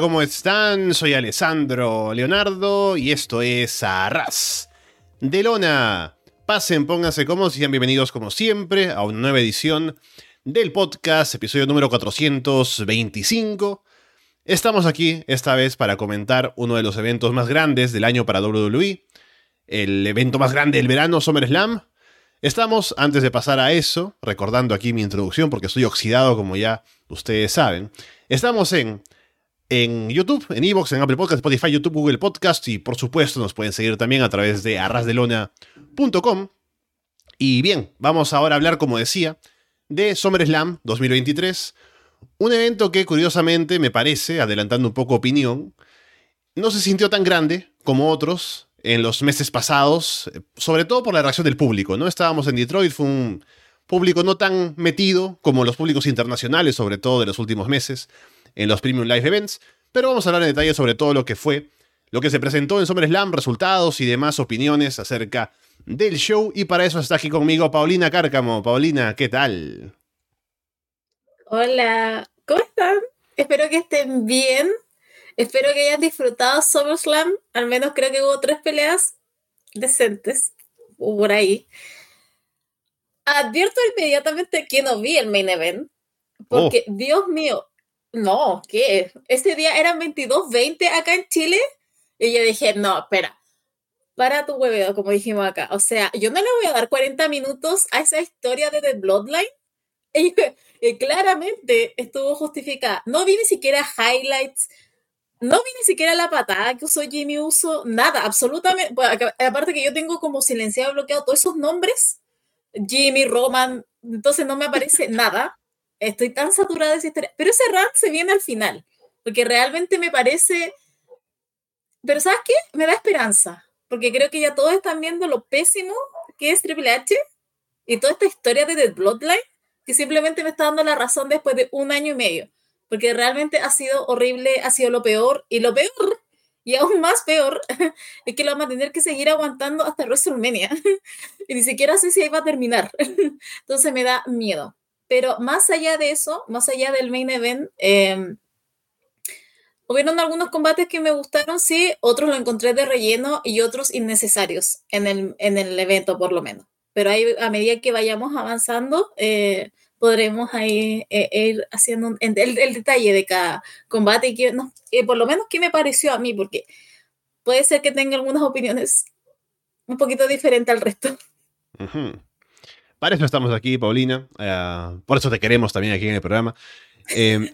¿cómo están? Soy Alessandro Leonardo y esto es Arras de Lona. Pasen, pónganse cómodos y sean bienvenidos como siempre a una nueva edición del podcast, episodio número 425. Estamos aquí esta vez para comentar uno de los eventos más grandes del año para WWE, el evento más grande del verano, SummerSlam. Estamos, antes de pasar a eso, recordando aquí mi introducción porque estoy oxidado como ya ustedes saben, estamos en, en YouTube, en Evox, en Apple Podcast, Spotify, YouTube, Google Podcast y por supuesto nos pueden seguir también a través de arrasdelona.com. Y bien, vamos ahora a hablar, como decía, de SummerSlam 2023, un evento que curiosamente me parece, adelantando un poco opinión, no se sintió tan grande como otros en los meses pasados, sobre todo por la reacción del público, ¿no? Estábamos en Detroit, fue un público no tan metido como los públicos internacionales, sobre todo de los últimos meses, en los Premium Live Events, pero vamos a hablar en detalle sobre todo lo que fue, lo que se presentó en SummerSlam, resultados y demás opiniones acerca del show, y para eso está aquí conmigo Paulina Cárcamo. Paulina, ¿qué tal? Hola, ¿cómo están? Espero que estén bien. Espero que hayan disfrutado SummerSlam. Al menos creo que hubo tres peleas decentes por ahí. Advierto inmediatamente que no vi el main event. Porque, oh. Dios mío, no, ¿qué? Ese día eran 22.20 acá en Chile. Y yo dije, no, espera, para tu hueveo, como dijimos acá. O sea, yo no le voy a dar 40 minutos a esa historia de The Bloodline. Y, claramente estuvo justificada. No vi ni siquiera highlights, no vi ni siquiera la patada que usó Jimmy Uso, nada, absolutamente. aparte que yo tengo como silenciado, bloqueado todos esos nombres, Jimmy, Roman, entonces no me aparece nada. Estoy tan saturada de esa historia. Pero ese rant se viene al final, porque realmente me parece... Pero ¿sabes qué? Me da esperanza, porque creo que ya todos están viendo lo pésimo que es Triple H y toda esta historia de The Bloodline que simplemente me está dando la razón después de un año y medio, porque realmente ha sido horrible, ha sido lo peor, y lo peor, y aún más peor, es que lo vamos a tener que seguir aguantando hasta WrestleMania, y ni siquiera sé si ahí va a terminar, entonces me da miedo. Pero más allá de eso, más allá del main event, eh, hubieron algunos combates que me gustaron, sí, otros lo encontré de relleno y otros innecesarios en el, en el evento, por lo menos pero ahí a medida que vayamos avanzando, eh, podremos ahí eh, ir haciendo el, detalle de cada combate y que, no, por lo menos qué me pareció a mí, porque puede ser que tenga algunas opiniones un poquito diferentes al resto. Para eso estamos aquí, Paulina. Eh, por eso te queremos también aquí en el programa.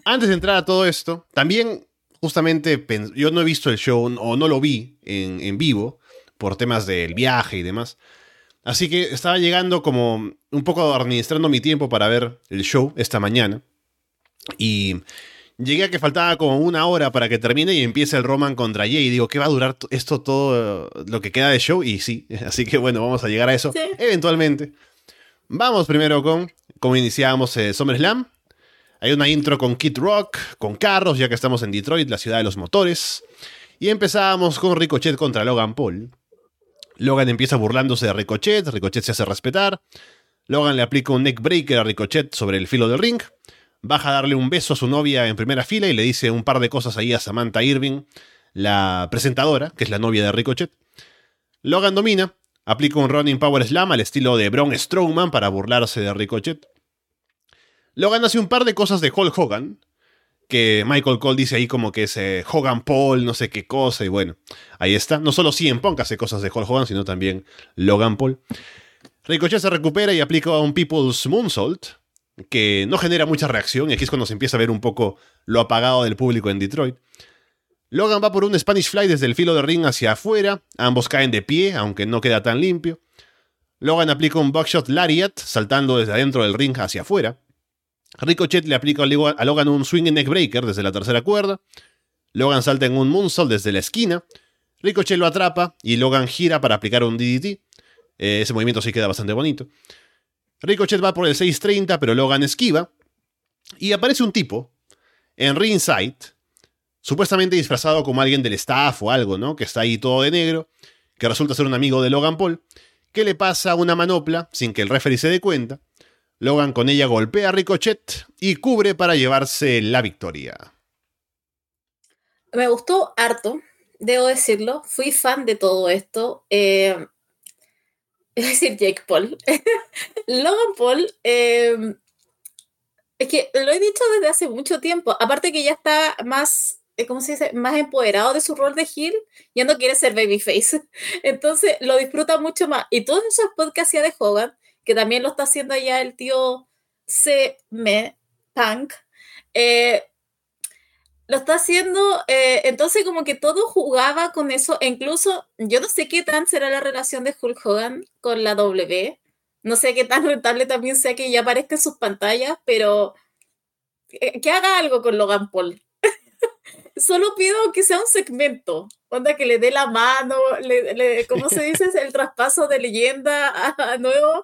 antes de entrar a todo esto, también justamente yo no he visto el show o no lo vi en, en vivo por temas del viaje y demás. Así que estaba llegando como un poco administrando mi tiempo para ver el show esta mañana. Y llegué a que faltaba como una hora para que termine y empiece el Roman contra Jay. Y digo, ¿qué va a durar esto todo lo que queda de show? Y sí, así que bueno, vamos a llegar a eso eventualmente. Vamos primero con cómo iniciábamos eh, SummerSlam. Hay una intro con Kid Rock, con carros, ya que estamos en Detroit, la ciudad de los motores. Y empezábamos con Ricochet contra Logan Paul. Logan empieza burlándose de Ricochet, Ricochet se hace respetar. Logan le aplica un neckbreaker a Ricochet sobre el filo del ring. Baja a darle un beso a su novia en primera fila y le dice un par de cosas ahí a Samantha Irving, la presentadora, que es la novia de Ricochet. Logan domina, aplica un running power slam al estilo de Braun Strowman para burlarse de Ricochet. Logan hace un par de cosas de Hulk Hogan, que Michael Cole dice ahí como que es eh, Hogan Paul, no sé qué cosa, y bueno, ahí está. No solo CM Punk hace cosas de Hulk Hogan, sino también Logan Paul. Ricochet se recupera y aplica un People's Moonsault, que no genera mucha reacción, y aquí es cuando se empieza a ver un poco lo apagado del público en Detroit. Logan va por un Spanish Fly desde el filo de ring hacia afuera, ambos caen de pie, aunque no queda tan limpio. Logan aplica un Buckshot Lariat, saltando desde adentro del ring hacia afuera. Ricochet le aplica a Logan un swing neck breaker desde la tercera cuerda. Logan salta en un moonsault desde la esquina. Ricochet lo atrapa y Logan gira para aplicar un DDT. Eh, ese movimiento sí queda bastante bonito. Ricochet va por el 630, pero Logan esquiva. Y aparece un tipo en ringside, supuestamente disfrazado como alguien del staff o algo, ¿no? Que está ahí todo de negro, que resulta ser un amigo de Logan Paul, que le pasa una manopla sin que el referee se dé cuenta. Logan con ella golpea a Ricochet y cubre para llevarse la victoria. me gustó harto, debo decirlo. Fui fan de todo esto. Eh, es decir, Jake Paul. Logan Paul, eh, es que lo he dicho desde hace mucho tiempo. Aparte que ya está más, ¿cómo se dice? Más empoderado de su rol de heel, ya no quiere ser babyface. Entonces lo disfruta mucho más. Y todos esos podcasts de Hogan, que también lo está haciendo ya el tío C. Me Punk, eh, lo está haciendo, eh, entonces como que todo jugaba con eso, e incluso yo no sé qué tan será la relación de Hulk Hogan con la W, no sé qué tan rentable también sea que ya aparezca en sus pantallas, pero eh, que haga algo con Logan Paul. Solo pido que sea un segmento, onda que le dé la mano, le, ¿cómo se dice? El traspaso de leyenda a nuevo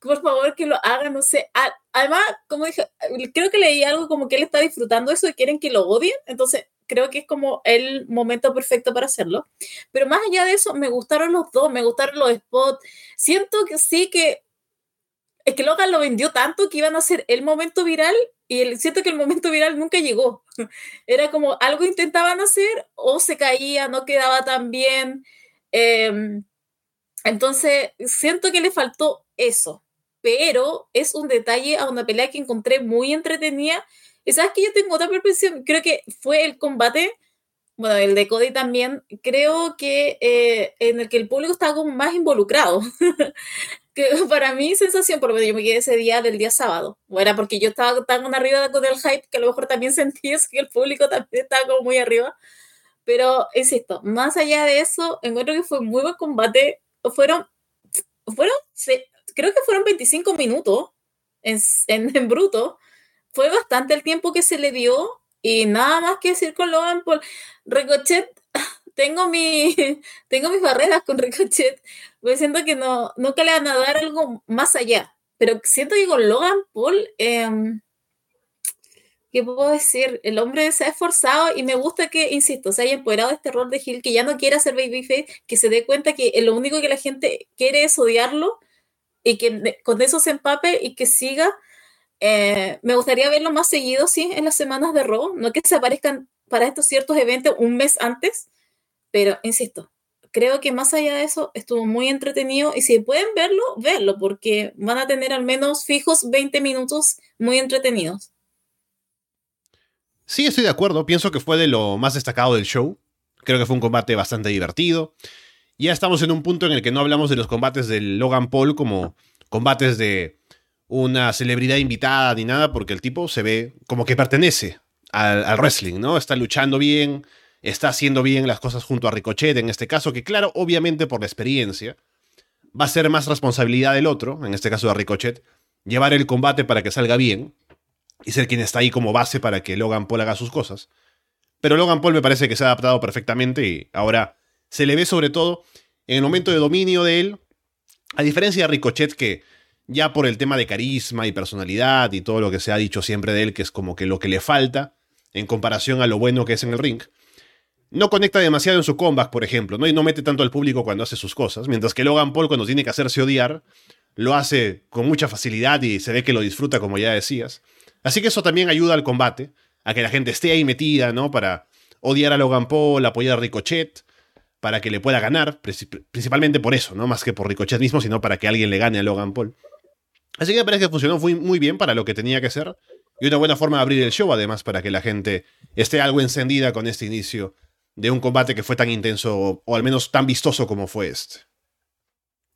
por favor que lo hagan, no sé. Además, como dije, creo que leí algo como que él está disfrutando eso y quieren que lo odien, entonces creo que es como el momento perfecto para hacerlo. Pero más allá de eso, me gustaron los dos, me gustaron los spots. Siento que sí que es que Logan lo vendió tanto que iban a ser el momento viral y siento que el momento viral nunca llegó. Era como algo intentaban hacer o se caía, no quedaba tan bien. Em, entonces, siento que le faltó eso pero es un detalle a una pelea que encontré muy entretenida. Y sabes que yo tengo otra percepción, creo que fue el combate, bueno, el de Cody también, creo que eh, en el que el público estaba más involucrado. que para mí, sensación, por lo menos yo me quedé ese día del día sábado. Era porque yo estaba tan arriba con el hype que a lo mejor también sentí que el público también estaba como muy arriba. Pero, insisto, más allá de eso, encuentro que fue muy buen combate. Fueron, fueron creo que fueron 25 minutos en, en, bruto. Fue bastante el tiempo que se le dio y nada más que decir con Logan Paul. Ricochet, tengo, mi, tengo mis barreras con Ricochet, pues siento que no, nunca le van a dar algo más allá. Pero siento que con Logan Paul, eh, ¿qué puedo decir? El hombre se ha esforzado y me gusta que, insisto, se haya empoderado de este rol de Hill, que ya no quiera hacer babyface, que se dé cuenta que lo único que la gente quiere es odiarlo y que con eso se empape y que siga. Eh, me gustaría verlo más seguido, sí, en las semanas de robo, no que se aparezcan para estos ciertos eventos un mes antes, pero insisto, creo que más allá de eso estuvo muy entretenido y si pueden verlo, verlo, porque van a tener al menos fijos 20 minutos muy entretenidos. Sí, estoy de acuerdo, pienso que fue de lo más destacado del show, creo que fue un combate bastante divertido ya estamos en un punto en el que no hablamos de los combates del Logan Paul como combates de una celebridad invitada ni nada, porque el tipo se ve como que pertenece al, wrestling, ¿no? Está luchando bien, está haciendo bien las cosas junto a Ricochet en este caso, que claro, obviamente por la experiencia, va a ser más responsabilidad del otro, en este caso de Ricochet, llevar el combate para que salga bien y ser quien está ahí como base para que Logan Paul haga sus cosas. Pero Logan Paul me parece que se ha adaptado perfectamente y ahora se le ve sobre todo en el momento de dominio de él, a diferencia de Ricochet que ya por el tema de carisma y personalidad y todo lo que se ha dicho siempre de él, que es como que lo que le falta en comparación a lo bueno que es en el ring, no conecta demasiado en su comeback, por ejemplo, ¿no? y no mete tanto al público cuando hace sus cosas, mientras que Logan Paul cuando tiene que hacerse odiar, lo hace con mucha facilidad y se ve que lo disfruta, como ya decías. Así que eso también ayuda al combate, a que la gente esté ahí metida, ¿no? Para odiar a Logan Paul, apoyar a Ricochet, para que le pueda ganar, principalmente por eso, no más que por Ricochet mismo, sino para que alguien le gane a Logan Paul. Así que me parece que funcionó muy, muy bien para lo que tenía que ser y una buena forma de abrir el show, además, para que la gente esté algo encendida con este inicio de un combate que fue tan intenso o, al menos tan vistoso como fue este.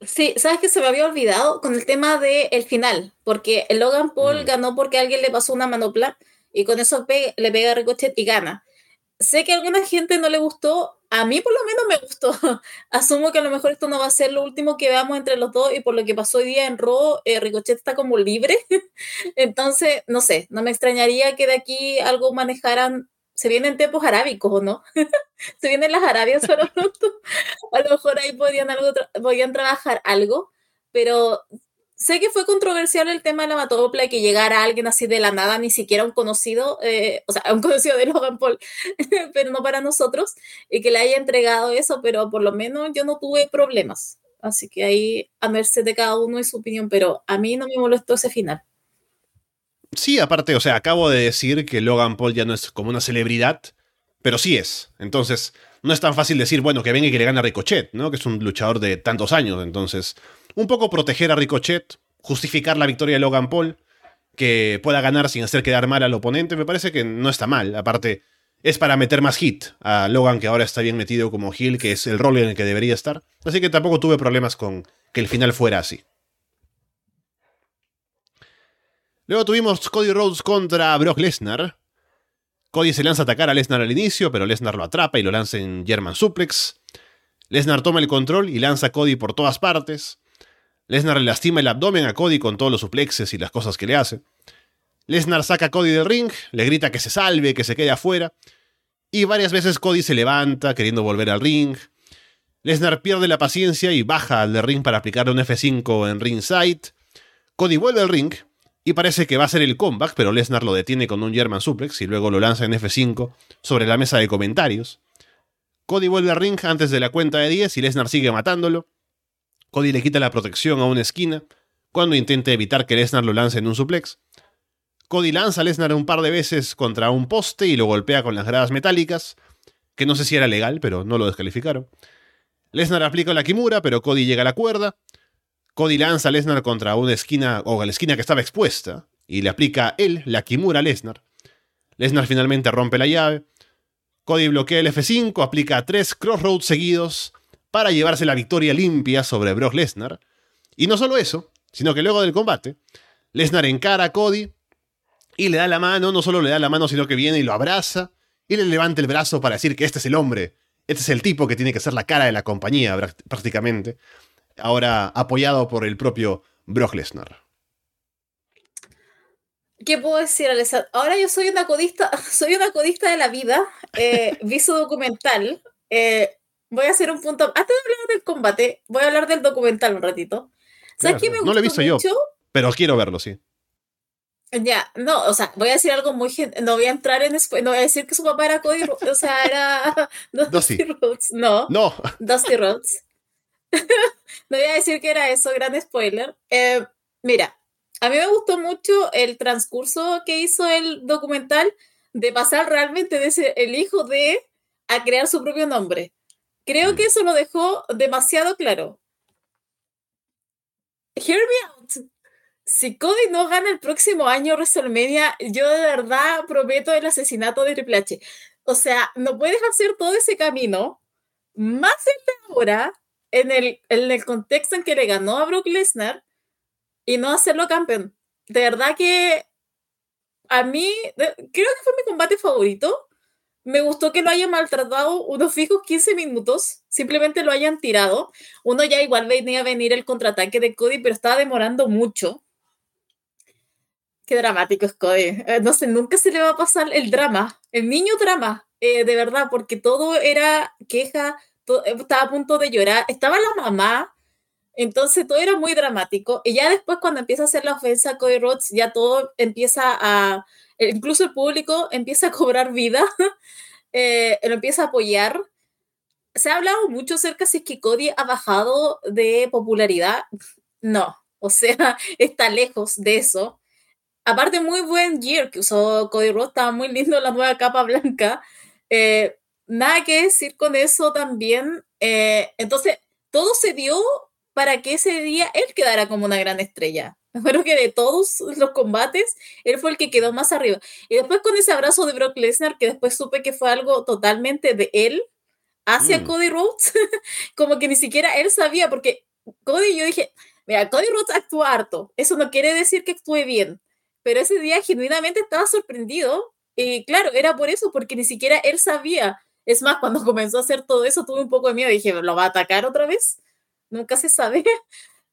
Sí, sabes que se me había olvidado con el tema del final, porque Logan Paul mm. ganó porque alguien le pasó una manopla y con eso le pega a Ricochet y gana sé que a alguna gente no le gustó, a mí por lo menos me gustó. Asumo que a lo mejor esto no va a ser lo último que veamos entre los dos y por lo que pasó hoy día en Raw, eh, Ricochet está como libre. Entonces, no sé, no me extrañaría que de aquí algo manejaran. Se vienen tiempos arábicos, ¿o no? Se vienen las Arabias para pronto. A lo mejor ahí podían, algo podían trabajar algo, pero sé que fue controversial el tema de la matopla y que llegara alguien así de la nada, ni siquiera un conocido, eh, o sea, un conocido de Logan Paul, pero no para nosotros, y que le haya entregado eso, pero por lo menos yo no tuve problemas. Así que ahí a merced de cada uno y su opinión, pero a mí no me molestó ese final. Sí, aparte, o sea, acabo de decir que Logan Paul ya no es como una celebridad, pero sí es. Entonces, no es tan fácil decir, bueno, que venga y que le gane a Ricochet, ¿no? Que es un luchador de tantos años. Entonces, un poco proteger a Ricochet, justificar la victoria de Logan Paul, que pueda ganar sin hacer quedar mal al oponente, me parece que no está mal. Aparte, es para meter más hit a Logan, que ahora está bien metido como heel, que es el rol en el que debería estar. Así que tampoco tuve problemas con que el final fuera así. Luego tuvimos Cody Rhodes contra Brock Lesnar. Cody se lanza a atacar a Lesnar al inicio, pero Lesnar lo atrapa y lo lanza en German Suplex. Lesnar toma el control y lanza a Cody por todas partes. Lesnar le lastima el abdomen a Cody con todos los suplexes y las cosas que le hace. Lesnar saca a Cody del ring, le grita que se salve, que se quede afuera. Y varias veces Cody se levanta queriendo volver al ring. Lesnar pierde la paciencia y baja al ring para aplicarle un F5 en ringside. Cody vuelve al ring y parece que va a ser el comeback, pero Lesnar lo detiene con un German suplex y luego lo lanza en F5 sobre la mesa de comentarios. Cody vuelve al ring antes de la cuenta de 10 y Lesnar sigue matándolo. Cody le quita la protección a una esquina cuando intenta evitar que Lesnar lo lance en un suplex. Cody lanza a Lesnar un par de veces contra un poste y lo golpea con las gradas metálicas, que no sé si era legal, pero no lo descalificaron. Lesnar aplica la Kimura, pero Cody llega a la cuerda. Cody lanza a Lesnar contra una esquina o a la esquina que estaba expuesta y le aplica él la Kimura a Lesnar. Lesnar finalmente rompe la llave. Cody bloquea el F5, aplica tres crossroads seguidos para llevarse la victoria limpia sobre Brock Lesnar. Y no solo eso, sino que luego del combate, Lesnar encara a Cody y le da la mano, no solo le da la mano, sino que viene y lo abraza y le levanta el brazo para decir que este es el hombre, este es el tipo que tiene que ser la cara de la compañía prácticamente ahora apoyado por el propio Brock Lesnar. ¿Qué puedo decir, Alessandro? Ahora yo soy una codista, soy una codista de la vida. Eh, vi su documental. Eh, voy a hacer un punto. Antes de hablar del combate, voy a hablar del documental un ratito. ¿Sabes qué me No lo he visto yo, pero quiero verlo, sí. Ya, no, o sea, voy a decir algo muy. No voy a entrar en. No voy a decir que su papá era Cody. O sea, era. Dusty Rhodes. No. No. Dusty Rhodes. no voy a decir que era eso, gran spoiler. Eh, mira, a mí me gustó mucho el transcurso que hizo el documental de pasar realmente de ser el hijo de a crear su propio nombre. Creo mm. que eso lo dejó demasiado claro. Hear me out. Si Cody no gana el próximo año WrestleMania, yo de verdad prometo el asesinato de Triple H. O sea, no puedes hacer todo ese camino más en ahora en el, en el contexto en que le ganó a Brock Lesnar y no hacerlo campeón. De verdad que a mí, creo que fue mi combate favorito. Me gustó que lo hayan maltratado unos fijos 15 minutos, simplemente lo hayan tirado. Uno ya igual venía a venir el contraataque de Cody, pero estaba demorando mucho. Qué dramático es Cody. Eh, no sé, nunca se le va a pasar el drama, el niño drama, eh, de verdad, porque todo era queja, estaba a punto de llorar, estaba la mamá, entonces todo era muy dramático. Y ya después cuando empieza a hacer la ofensa a Cody Rhodes, ya todo empieza a, incluso el público empieza a cobrar vida, eh, lo empieza a apoyar. Se ha hablado mucho acerca si es que Cody ha bajado de popularidad. No, o sea, está lejos de eso. Aparte, muy buen gear que usó Cody Rhodes, estaba muy lindo la nueva capa blanca. Eh, nada que decir con eso también. Eh, entonces, todo se dio para que ese día él quedara como una gran estrella. Creo que de todos los combates, él fue el que quedó más arriba. Y después con ese abrazo de Brock Lesnar, que después supe que fue algo totalmente de él hacia mm. Cody Rhodes, como que ni siquiera él sabía, porque Cody, yo dije, mira, Cody Rhodes actúa harto. Eso no quiere decir que actúe bien. Pero ese día genuinamente estaba sorprendido. Y claro, era por eso, porque ni siquiera él sabía es más, cuando comenzó a hacer todo eso, tuve un poco de miedo. Dije, ¿lo va a atacar otra vez? Nunca se sabe.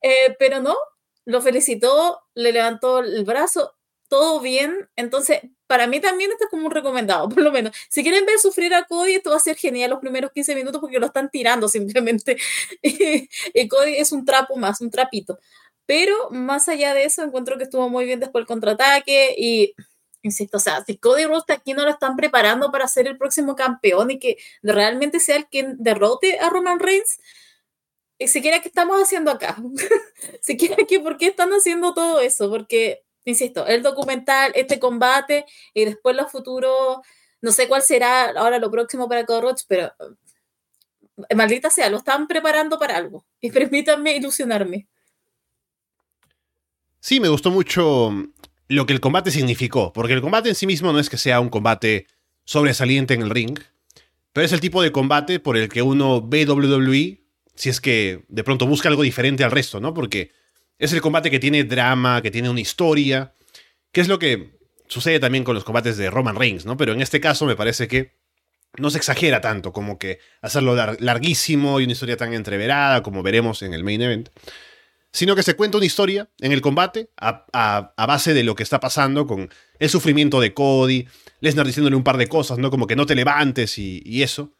Eh, pero no, lo felicitó, le levantó el brazo, todo bien. Entonces, para mí también está como un recomendado, por lo menos. Si quieren ver sufrir a Cody, esto va a ser genial los primeros 15 minutos porque lo están tirando simplemente. y Cody es un trapo más, un trapito. Pero más allá de eso, encuentro que estuvo muy bien después el contraataque y insisto, o sea, si Cody Rhodes aquí no lo están preparando para ser el próximo campeón y que realmente sea el quien derrote a Roman Reigns, y siquiera ¿qué estamos haciendo acá? siquiera que, ¿por qué están haciendo todo eso? Porque, insisto, el documental, este combate y después los futuros No sé cuál será ahora lo próximo para Cody pero eh, maldita sea, lo están preparando para algo. Y permítanme ilusionarme. Sí, me gustó mucho lo que el combate significó, porque el combate en sí mismo no es que sea un combate sobresaliente en el ring, pero es el tipo de combate por el que uno ve WWE si es que de pronto busca algo diferente al resto, ¿no? Porque es el combate que tiene drama, que tiene una historia, que es lo que sucede también con los combates de Roman Reigns, ¿no? Pero en este caso me parece que no se exagera tanto, como que hacerlo larguísimo y una historia tan entreverada como veremos en el main event, sino que se cuenta una historia en el combate a, base de lo que está pasando con el sufrimiento de Cody, Lesnar diciéndole un par de cosas, ¿no? Como que no te levantes y, eso.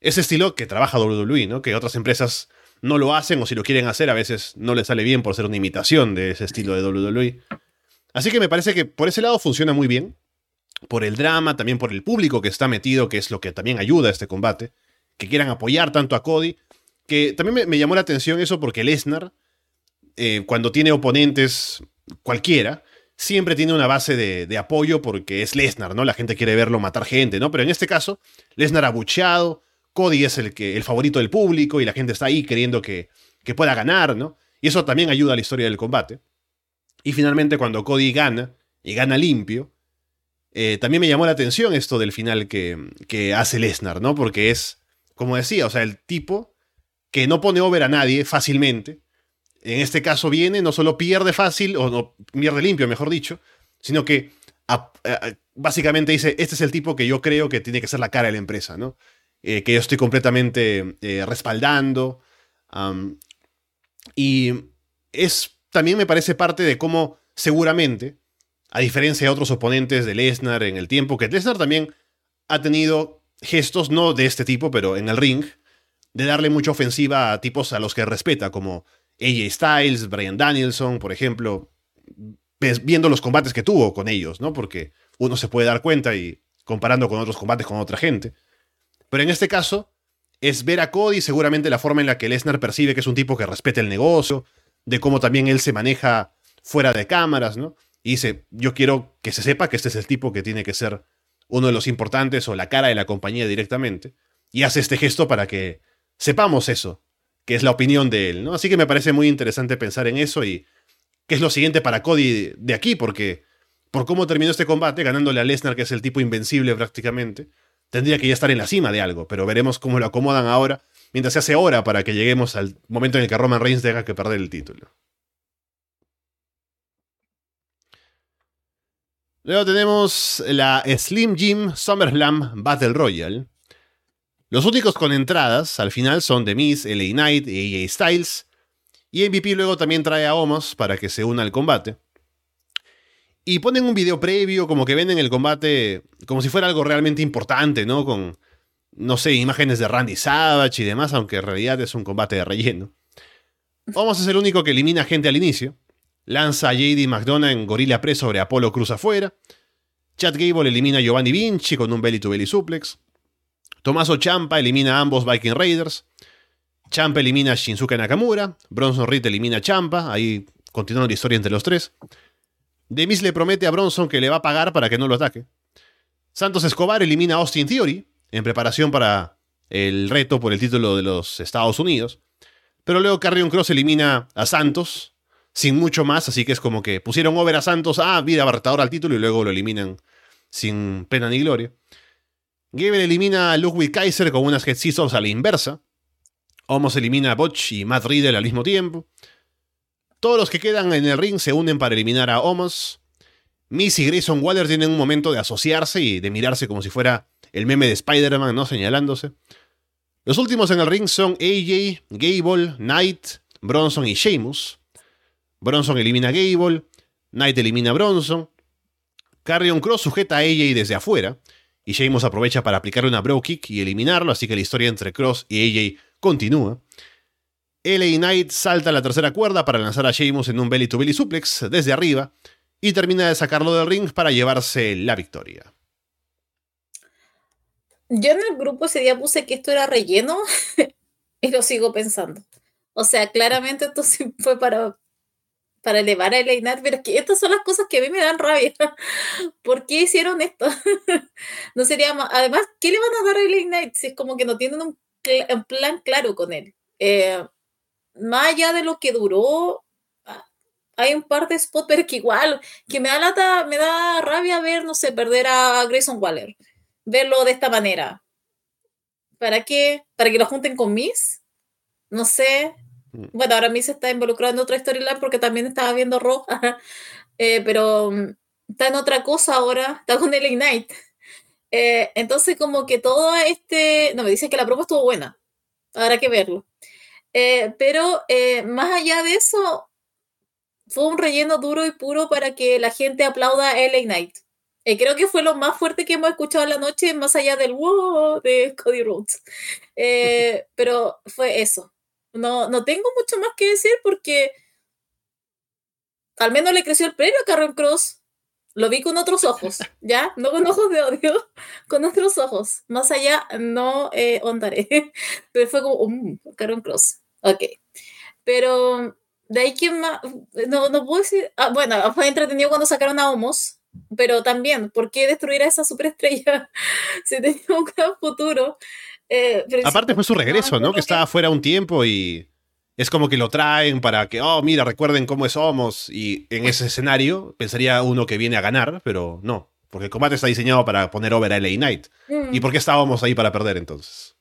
Ese estilo que trabaja WWE, ¿no? Que otras empresas no lo hacen o si lo quieren hacer a veces no les sale bien por ser una imitación de ese estilo de WWE. Así que me parece que por ese lado funciona muy bien. Por el drama, también por el público que está metido, que es lo que también ayuda a este combate. Que quieran apoyar tanto a Cody. Que también me, llamó la atención eso porque Lesnar, eh, cuando tiene oponentes cualquiera, siempre tiene una base de, apoyo porque es Lesnar, ¿no? La gente quiere verlo matar gente, ¿no? Pero en este caso, Lesnar abucheado, Cody es el, que, el favorito del público y la gente está ahí queriendo que, que pueda ganar, ¿no? Y eso también ayuda a la historia del combate. Y finalmente cuando Cody gana, y gana limpio, eh, también me llamó la atención esto del final que, que hace Lesnar, ¿no? Porque es, como decía, o sea, el tipo que no pone over a nadie fácilmente. En este caso viene, no solo pierde fácil, o no pierde limpio, mejor dicho, sino que básicamente dice, este es el tipo que yo creo que tiene que ser la cara de la empresa, ¿no? Eh, que yo estoy completamente eh, respaldando. y es también me parece parte de cómo seguramente, a diferencia de otros oponentes de Lesnar en el tiempo, que Lesnar también ha tenido gestos, no de este tipo, pero en el ring, de darle mucha ofensiva a tipos a los que respeta, como AJ Styles, Brian Danielson, por ejemplo, viendo los combates que tuvo con ellos, ¿no? Porque uno se puede dar cuenta y comparando con otros combates con otra gente. Pero en este caso, es ver a Cody seguramente la forma en la que Lesnar percibe que es un tipo que respeta el negocio, de cómo también él se maneja fuera de cámaras, ¿no? Y dice, yo quiero que se sepa que este es el tipo que tiene que ser uno de los importantes o la cara de la compañía directamente. Y hace este gesto para que sepamos eso, que es la opinión de él, ¿no? Así que me parece muy interesante pensar en eso y qué es lo siguiente para Cody de aquí, porque por cómo terminó este combate, ganándole a Lesnar, que es el tipo invencible prácticamente, tendría que ya estar en la cima de algo, pero veremos cómo lo acomodan ahora mientras se hace hora para que lleguemos al momento en el que Roman Reigns tenga que perder el título. Luego tenemos la Slim Jim SummerSlam Battle Royale. Los únicos con entradas al final son The Miz, LA Knight y AJ Styles. Y MVP luego también trae a Omos para que se una al combate. Y ponen un video previo, como que venden el combate como si fuera algo realmente importante, ¿no? Con no sé, imágenes de Randy Savage y demás, aunque en realidad es un combate de relleno. A ser el único que elimina gente al inicio. Lanza a JD McDonough en Gorilla Press sobre Apolo Cruz afuera. Chad Gable elimina a Giovanni Vinci con un belly to belly suplex. Tommaso Champa elimina a ambos Viking Raiders. Champa elimina a Shinsuke Nakamura. Bronson Reed elimina a Champa. Ahí continúa la historia entre los tres. Demis le promete a Bronson que le va a pagar para que no lo ataque. Santos Escobar elimina a Austin Theory en preparación para el reto por el título de los Estados Unidos. Pero luego Carrion Cross elimina a Santos sin mucho más, así que es como que pusieron over a Santos, ah, vida retador al título y luego lo eliminan sin pena ni gloria. Gable elimina a Ludwig Kaiser con unas head a la inversa. Homos elimina a Botch y Matt Riddle al mismo tiempo. Todos los que quedan en el ring se unen para eliminar a Homos. Miss y Grayson Waller tienen un momento de asociarse y de mirarse como si fuera el meme de Spider-Man, ¿no? Señalándose. Los últimos en el ring son AJ, Gable, Knight, Bronson y Sheamus. Bronson elimina a Gable, Knight elimina a Bronson. Carrion Cross sujeta a AJ desde afuera, y Sheamus aprovecha para aplicarle una bro kick y eliminarlo, así que la historia entre Cross y AJ continúa. LA Knight salta a la tercera cuerda para lanzar a Sheamus en un belly to belly suplex desde arriba y termina de sacarlo del ring para llevarse la victoria. Yo en el grupo ese día puse que esto era relleno y lo sigo pensando. O sea, claramente esto fue para para elevar a LA pero es que estas son las cosas que a mí me dan rabia. ¿Por qué hicieron esto? no sería más. Además, ¿qué le van a dar a Knight si es como que no tienen un, plan claro con él? Eh, más allá de lo que duró, ah, hay un par de spots, pero que igual, que me da lata, me da rabia ver, no sé, perder a Grayson Waller. Verlo de esta manera. ¿Para qué? ¿Para que lo junten con Miss? No sé. Mm. Bueno, ahora Miss está involucrado en otra storyline porque también estaba viendo Raw. Eh, pero mm, está en otra cosa ahora. Está con el Ignite. Eh, entonces, como que todo este. No, me dice que la promo estuvo buena. Habrá que verlo. Eh, pero más allá de eso, fue un relleno duro y puro para que la gente aplauda a LA Knight. Eh, creo que fue lo más fuerte que hemos escuchado en la noche, más allá del wow de Cody Rhodes. Eh, pero fue eso. No, no tengo mucho más que decir porque al menos le creció el premio a Karen Cross. Lo vi con otros ojos, ¿ya? No con ojos de odio, con otros ojos. Más allá no eh, ondaré. Pero fue como, um, Cross. Ok. Pero de ahí que más. No, no puedo decir. Ah, bueno, fue entretenido cuando sacaron a Homos pero también, ¿por qué destruir a esa superestrella si tenía un gran futuro? Eh, Aparte fue su regreso, ¿no? Que estaba fuera un tiempo y es como que lo traen para que, oh, mira, recuerden cómo somos. Y en ese escenario pensaría uno que viene a ganar, pero no. Porque el combate está diseñado para poner over a LA Knight. ¿Y por qué estábamos ahí para perder entonces?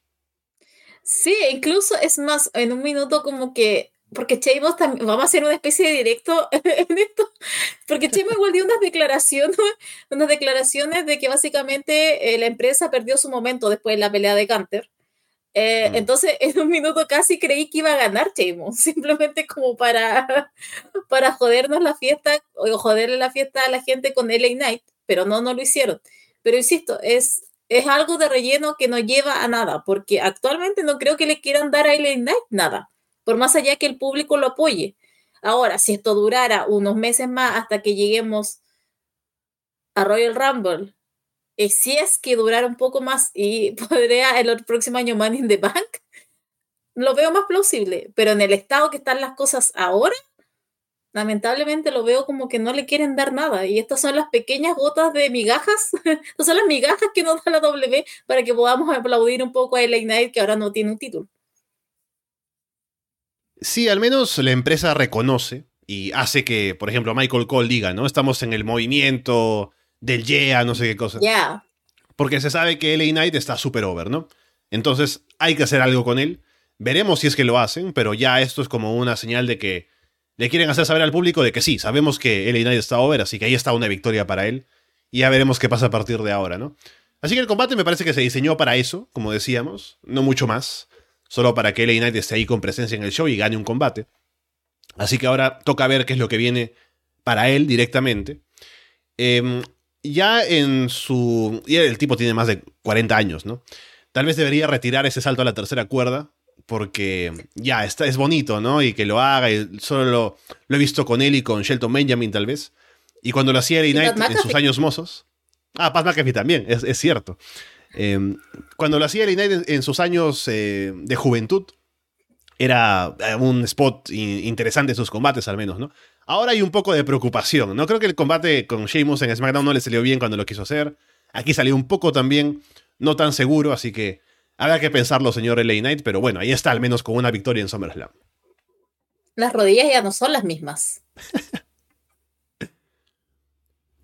Sí, incluso es más, en un minuto como que porque Sheamus también, vamos a hacer una especie de directo en esto, porque Sheamus igual dio unas declaraciones, unas declaraciones de que básicamente eh, la empresa perdió su momento después de la pelea de Canter. Eh, mm. Entonces, en un minuto casi creí que iba a ganar Sheamus, simplemente como para, para jodernos la fiesta o joderle la fiesta a la gente con LA Knight, pero no, no lo hicieron. Pero insisto, es, es algo de relleno que no lleva a nada, porque actualmente no creo que le quieran dar a LA Knight nada por más allá que el público lo apoye. Ahora, si esto durara unos meses más hasta que lleguemos a Royal Rumble, y si es que durara un poco más y podría el próximo año Money in the Bank, lo veo más plausible, pero en el estado que están las cosas ahora, lamentablemente lo veo como que no le quieren dar nada. Y estas son las pequeñas gotas de migajas, estas son las migajas que nos da la W para que podamos aplaudir un poco a LA Knight que ahora no tiene un título. Sí, al menos la empresa reconoce y hace que, por ejemplo, Michael Cole diga, ¿no? Estamos en el movimiento del yeah, no sé qué cosa. Yeah. Porque se sabe que LA Knight está súper over, ¿no? Entonces hay que hacer algo con él. Veremos si es que lo hacen, pero ya esto es como una señal de que le quieren hacer saber al público de que sí, sabemos que LA Knight está over, así que ahí está una victoria para él. Y ya veremos qué pasa a partir de ahora, ¿no? Así que el combate me parece que se diseñó para eso, como decíamos, no mucho más solo para que LA Knight esté ahí con presencia en el show y gane un combate. Así que ahora toca ver qué es lo que viene para él directamente. Em, ya en su... Y el tipo tiene más de 40 años, ¿no? Tal vez debería retirar ese salto a la tercera cuerda, porque ya está, es bonito, ¿no? Y que lo haga, y solo lo, he visto con él y con Shelton Benjamin, tal vez. Y cuando lo hacía LA Knight en sus años mozos. Ah, Pat McAfee también, es, es cierto. Em, cuando lo hacía el United en sus años eh, de juventud, era eh, un spot interesante en sus combates, al menos, ¿no? Ahora hay un poco de preocupación, ¿no? Creo que el combate con Sheamus en SmackDown no le salió bien cuando lo quiso hacer. Aquí salió un poco también, no tan seguro, así que habrá que pensarlo, señor LA Knight, pero bueno, ahí está, al menos con una victoria en SummerSlam. Las rodillas ya no son las mismas.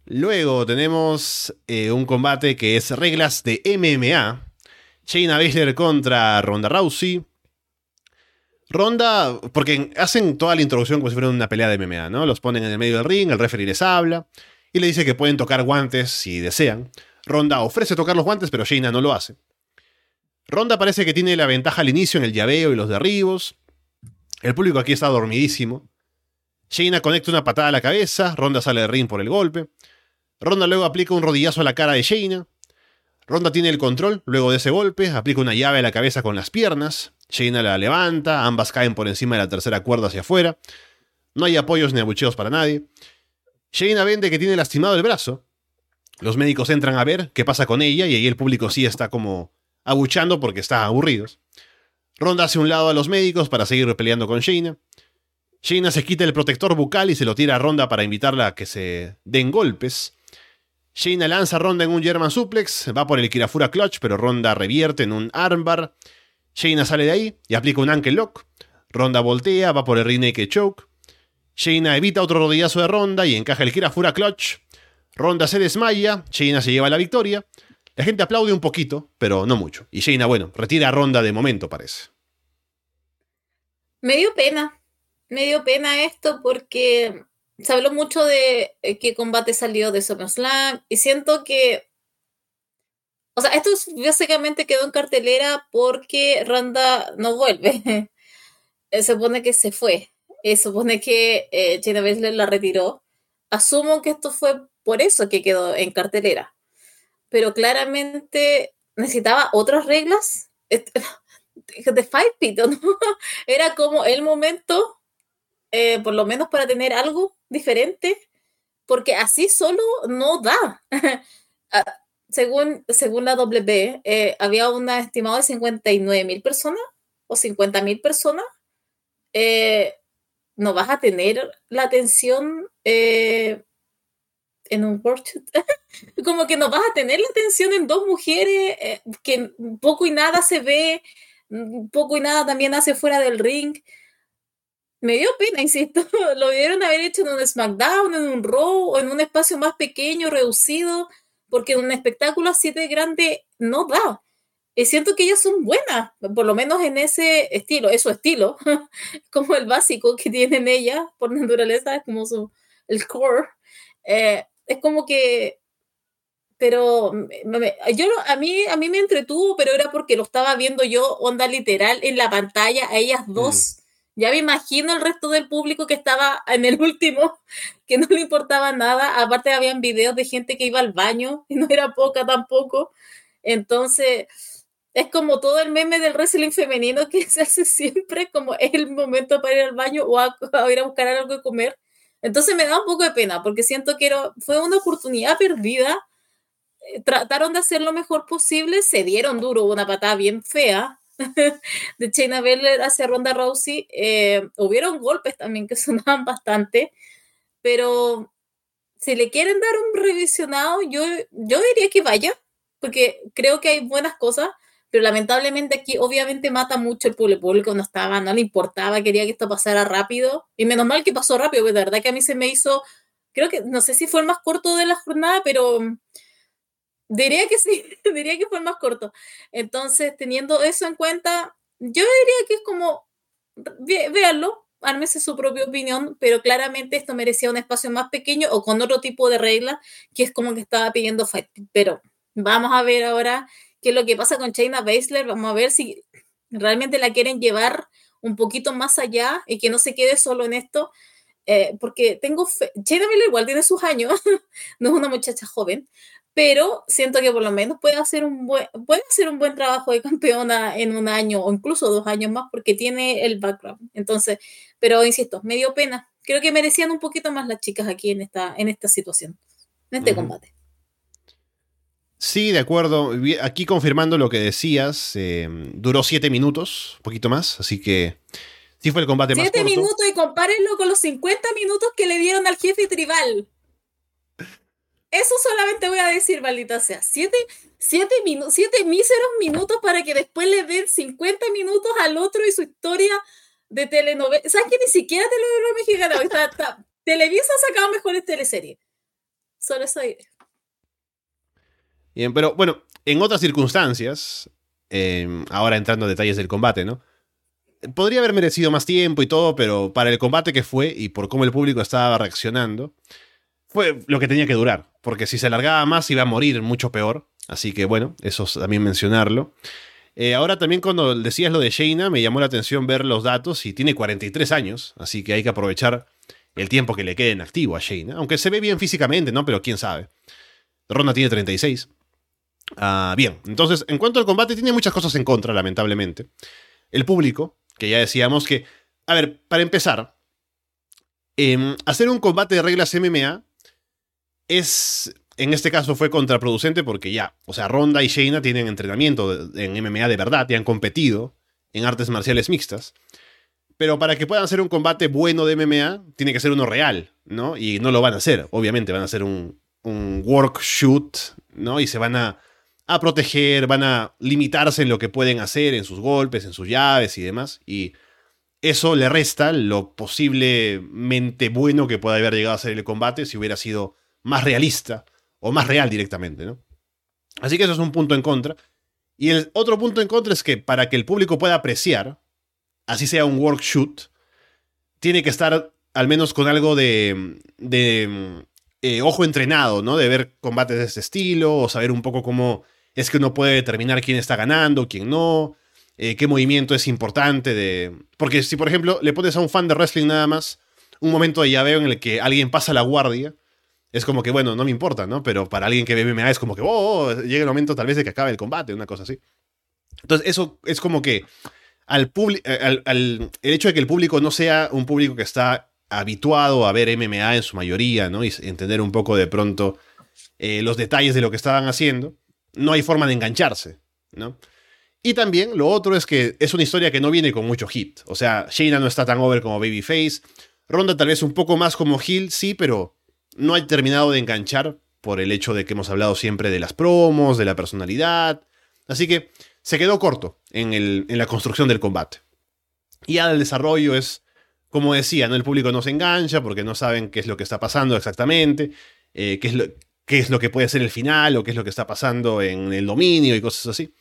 Luego tenemos eh, un combate que es reglas de MMA. Shayna Baszler contra Ronda Rousey. Ronda, porque hacen toda la introducción como si fuera una pelea de MMA, ¿no? Los ponen en el medio del ring, el referee les habla y le dice que pueden tocar guantes si desean. Ronda ofrece tocar los guantes, pero Shayna no lo hace. Ronda parece que tiene la ventaja al inicio en el llaveo y los derribos. El público aquí está dormidísimo. Shayna conecta una patada a la cabeza, Ronda sale del ring por el golpe. Ronda luego aplica un rodillazo a la cara de Shayna. Ronda tiene el control, luego de ese golpe, aplica una llave a la cabeza con las piernas. Shayna la levanta, ambas caen por encima de la tercera cuerda hacia afuera. No hay apoyos ni abucheos para nadie. Shayna vende que tiene lastimado el brazo. Los médicos entran a ver qué pasa con ella y ahí el público sí está como abuchando porque están aburridos. Ronda hace un lado a los médicos para seguir peleando con Shayna. Shayna se quita el protector bucal y se lo tira a Ronda para invitarla a que se den golpes. Shayna lanza Ronda en un German suplex, va por el Kirafura Clutch, pero Ronda revierte en un armbar. Shayna sale de ahí y aplica un ankle lock. Ronda voltea, va por el Renake Choke. Shayna evita otro rodillazo de Ronda y encaja el Kirafura Clutch. Ronda se desmaya, Shayna se lleva la victoria. La gente aplaude un poquito, pero no mucho. Y Shayna, bueno, retira a Ronda de momento, parece. Me dio pena. Me dio pena esto porque se habló mucho de eh, qué combate salió de SummerSlam y siento que. O sea, esto básicamente quedó en cartelera porque Ronda no vuelve. se supone que se fue. Se supone que eh, Shayna la retiró. Asumo que esto fue por eso que quedó en cartelera. Pero claramente necesitaba otras reglas de Fight Pit, ¿no? Era como el momento, eh, por lo menos para tener algo diferente, porque así solo no da. Ah, según, según la W, eh, había una estimado de 59 mil personas o 50 mil personas. Eh, no vas a tener la atención en un workshop. como que no vas a tener la atención en dos mujeres eh, que poco y nada se ve, mm, poco y nada también hace fuera del ring. Me dio pena, insisto. Lo debieron haber hecho en un SmackDown, en un Raw o en un espacio más pequeño, reducido, porque un espectáculo así de grande no da. Y siento que ellas son buenas, por lo menos en ese estilo, es su estilo, como el básico que tienen ellas por naturaleza, es como su, el core. Eh, es como que pero yo a mí a mí me entretuvo, pero era porque lo estaba viendo yo onda literal en la pantalla a ellas dos. Ya me imagino el resto del público que estaba en el último, que no le importaba nada. Aparte habían videos de gente que iba al baño y no era poca tampoco. Entonces, es como todo el meme del wrestling femenino que se hace siempre como es el momento para ir al baño o a ir a buscar algo de comer. Entonces me da un poco de pena porque siento que fue una oportunidad perdida. Eh, trataron de hacer lo mejor posible, se dieron duro, una patada bien fea de Chaina Belair hacia Ronda Rousey. Eh, hubieron golpes también que sonaban bastante, pero si le quieren dar un revisionado, yo, yo diría que vaya, porque creo que hay buenas cosas pero lamentablemente aquí obviamente mata mucho el público, público no estaba, no le importaba, quería que esto pasara rápido, y menos mal que pasó rápido, porque de verdad que a mí se me hizo, creo que, no sé si fue el más corto de la jornada, pero diría que sí, diría que fue más corto. Entonces, teniendo eso en cuenta, yo diría que es como, véanlo, ármese su propia opinión, pero claramente esto merecía un espacio más pequeño o con otro tipo de regla, que es como que estaba pidiendo fight. Pero vamos a ver ahora qué es lo que pasa con China Baszler. Vamos a ver si realmente la quieren llevar un poquito más allá y que no se quede solo en esto. Eh, porque tengo fe. China Baszler igual tiene sus años, no es una muchacha joven, pero siento que por lo menos puede hacer un buen, puede hacer un buen trabajo de campeona en un año o incluso dos años más porque tiene el background. Entonces, pero insisto, me dio pena. Creo que merecían un poquito más las chicas aquí en esta, en esta situación, en este combate. Sí, de acuerdo. Aquí confirmando lo que decías, eh, duró siete minutos, un poquito más, así que sí fue el combate más corto. Siete minutos y compárenlo con los 50 minutos que le dieron al jefe tribal. Eso solamente voy a decir, maldita sea. Siete, siete, siete míseros minutos para que después le den 50 minutos al otro y su historia de telenovela. ¿Sabes que ni siquiera telenovela mexicana? Está, Televisa ha sacado mejores teleseries. Solo eso diré. Bien, pero bueno, en otras circunstancias, em, ahora entrando en detalles del combate, ¿no? Podría haber merecido más tiempo y todo, pero para el combate que fue y por cómo el público estaba reaccionando, fue lo que tenía que durar. Porque si se alargaba más iba a morir mucho peor. Así que bueno, eso también mencionarlo. Eh, ahora también cuando decías lo de Shayna, me llamó la atención ver los datos y tiene 43 años, así que hay que aprovechar el tiempo que le quede en activo a Shayna. Aunque se ve bien físicamente, ¿no? Pero quién sabe. Ronda tiene 36. Ah, bien, entonces, en cuanto al combate, tiene muchas cosas en contra, lamentablemente. El público, que ya decíamos que, a ver, para empezar, em, hacer un combate de reglas MMA es, en este caso fue contraproducente porque ya, o sea, Ronda y Shayna tienen entrenamiento en MMA de verdad, y han competido en artes marciales mixtas. Pero para que puedan hacer un combate bueno de MMA, tiene que ser uno real, ¿no? Y no lo van a hacer, obviamente, van a hacer un, un work shoot, ¿no? Y se van a, a, proteger, van a limitarse en lo que pueden hacer, en sus golpes, en sus llaves y demás. Y eso le resta lo posiblemente bueno que pueda haber llegado a ser el combate si hubiera sido más realista o más real directamente, ¿no? Así que eso es un punto en contra. Y el otro punto en contra es que para que el público pueda apreciar, así sea un work shoot, tiene que estar al menos con algo de, eh, ojo entrenado, ¿no? De ver combates de este estilo o saber un poco cómo es que uno puede determinar quién está ganando, quién no, eh, qué movimiento es importante de... Porque si, por ejemplo, le pones a un fan de wrestling nada más un momento de llaveo en el que alguien pasa la guardia, es como que, bueno, no me importa, ¿no? Pero para alguien que ve MMA es como que, oh, oh llega el momento tal vez de que acabe el combate, una cosa así. Entonces, eso es como que al, al, al, el hecho de que el público no sea un público que está habituado a ver MMA en su mayoría, ¿no? Y entender un poco de pronto eh, los detalles de lo que estaban haciendo, no hay forma de engancharse, ¿no? Y también lo otro es que es una historia que no viene con mucho hit. O sea, Shayna no está tan over como Babyface. Ronda tal vez un poco más como Hill, sí, pero no ha terminado de enganchar por el hecho de que hemos hablado siempre de las promos, de la personalidad. Así que se quedó corto en, el, en la construcción del combate. Y ya el desarrollo es, como decía, ¿no? el público no se engancha porque no saben qué es lo que está pasando exactamente, eh, qué, es lo, qué es lo que puede ser el final o qué es lo que está pasando en el dominio y cosas así.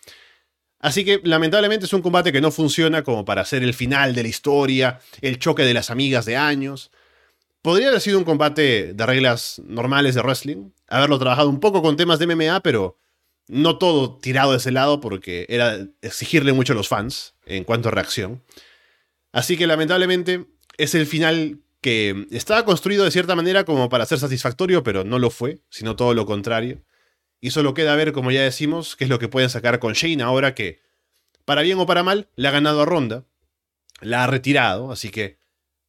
Así que lamentablemente es un combate que no funciona como para ser el final de la historia, el choque de las amigas de años. Podría haber sido un combate de reglas normales de wrestling, haberlo trabajado un poco con temas de MMA, pero no todo tirado de ese lado porque era exigirle mucho a los fans en cuanto a reacción. Así que lamentablemente es el final que estaba construido de cierta manera como para ser satisfactorio, pero no lo fue, sino todo lo contrario. Y solo queda ver, como ya decimos, qué es lo que pueden sacar con Shane ahora que, para bien o para mal, le ha ganado a Ronda, la ha retirado, así que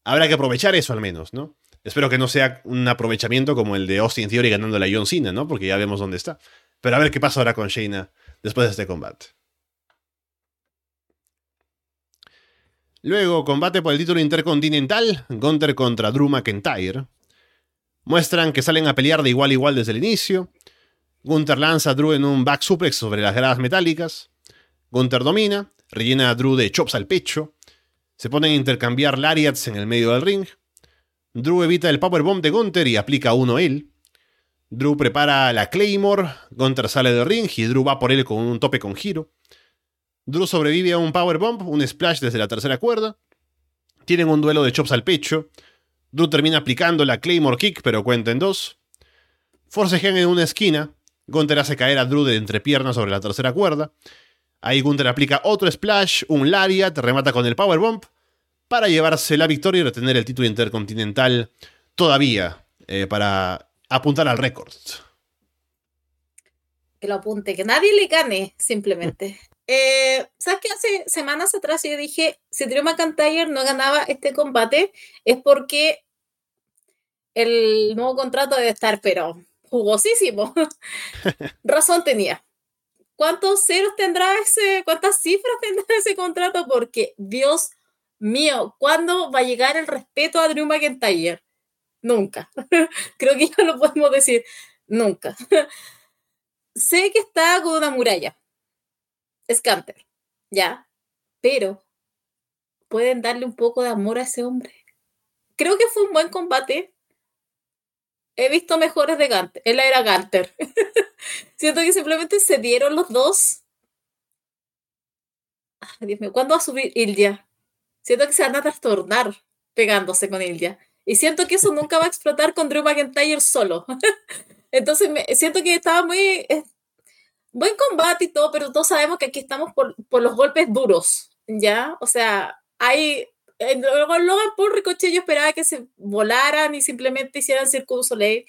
habrá que aprovechar eso al menos, ¿no? Espero que no sea un aprovechamiento como el de Austin Theory ganando a John Cena, ¿no? Porque ya vemos dónde está. Pero a ver qué pasa ahora con Shayna después de este combate. Luego, combate por el título intercontinental, Gunter contra Drew McIntyre. Muestran que salen a pelear de igual a igual desde el inicio. Gunter lanza a Drew en un back suplex sobre las gradas metálicas. Gunter domina, rellena a Drew de chops al pecho. Se ponen a intercambiar lariats en el medio del ring. Drew evita el powerbomb de Gunter y aplica uno él. Drew prepara la Claymore, Gunter sale del ring y Drew va por él con un tope con giro. Drew sobrevive a un powerbomb, un splash desde la tercera cuerda. Tienen un duelo de chops al pecho. Drew termina aplicando la Claymore Kick, pero cuenta en dos. Forcejean en una esquina. Gunter hace caer a Drew de entrepierna sobre la tercera cuerda. Ahí Gunter aplica otro splash, un lariat, remata con el powerbomb para llevarse la victoria y retener el título intercontinental todavía eh, para apuntar al récord. Que lo apunte, que nadie le gane, simplemente. Eh, ¿Sabes qué? Hace semanas atrás yo dije, si Drew McIntyre no ganaba este combate, es porque el nuevo contrato debe estar, pero jugosísimo. Razón tenía. ¿Cuántos ceros tendrá ese, cuántas cifras tendrá ese contrato? Porque, Dios mío, ¿cuándo va a llegar el respeto a Drew McIntyre? Nunca. Creo que ya lo podemos decir. Nunca. sé que está con una muralla. Es. Ya. Pero pueden darle un poco de amor a ese hombre. Creo que fue un buen combate. He visto mejores de Ganter. Él era Ganter. Siento que simplemente se dieron los dos. Dios mío, ¿cuándo va a subir Ilya? Siento que se van a trastornar pegándose con Ilya. Y siento que eso nunca va a explotar con Drew McIntyre solo. Entonces me, siento que estaba muy... Eh, buen combate y todo, pero todos sabemos que aquí estamos por, por los golpes duros, ¿ya? O sea, hay... Luego Logan Paul Ricochet yo esperaba que se volaran y simplemente hicieran Circo Soleil,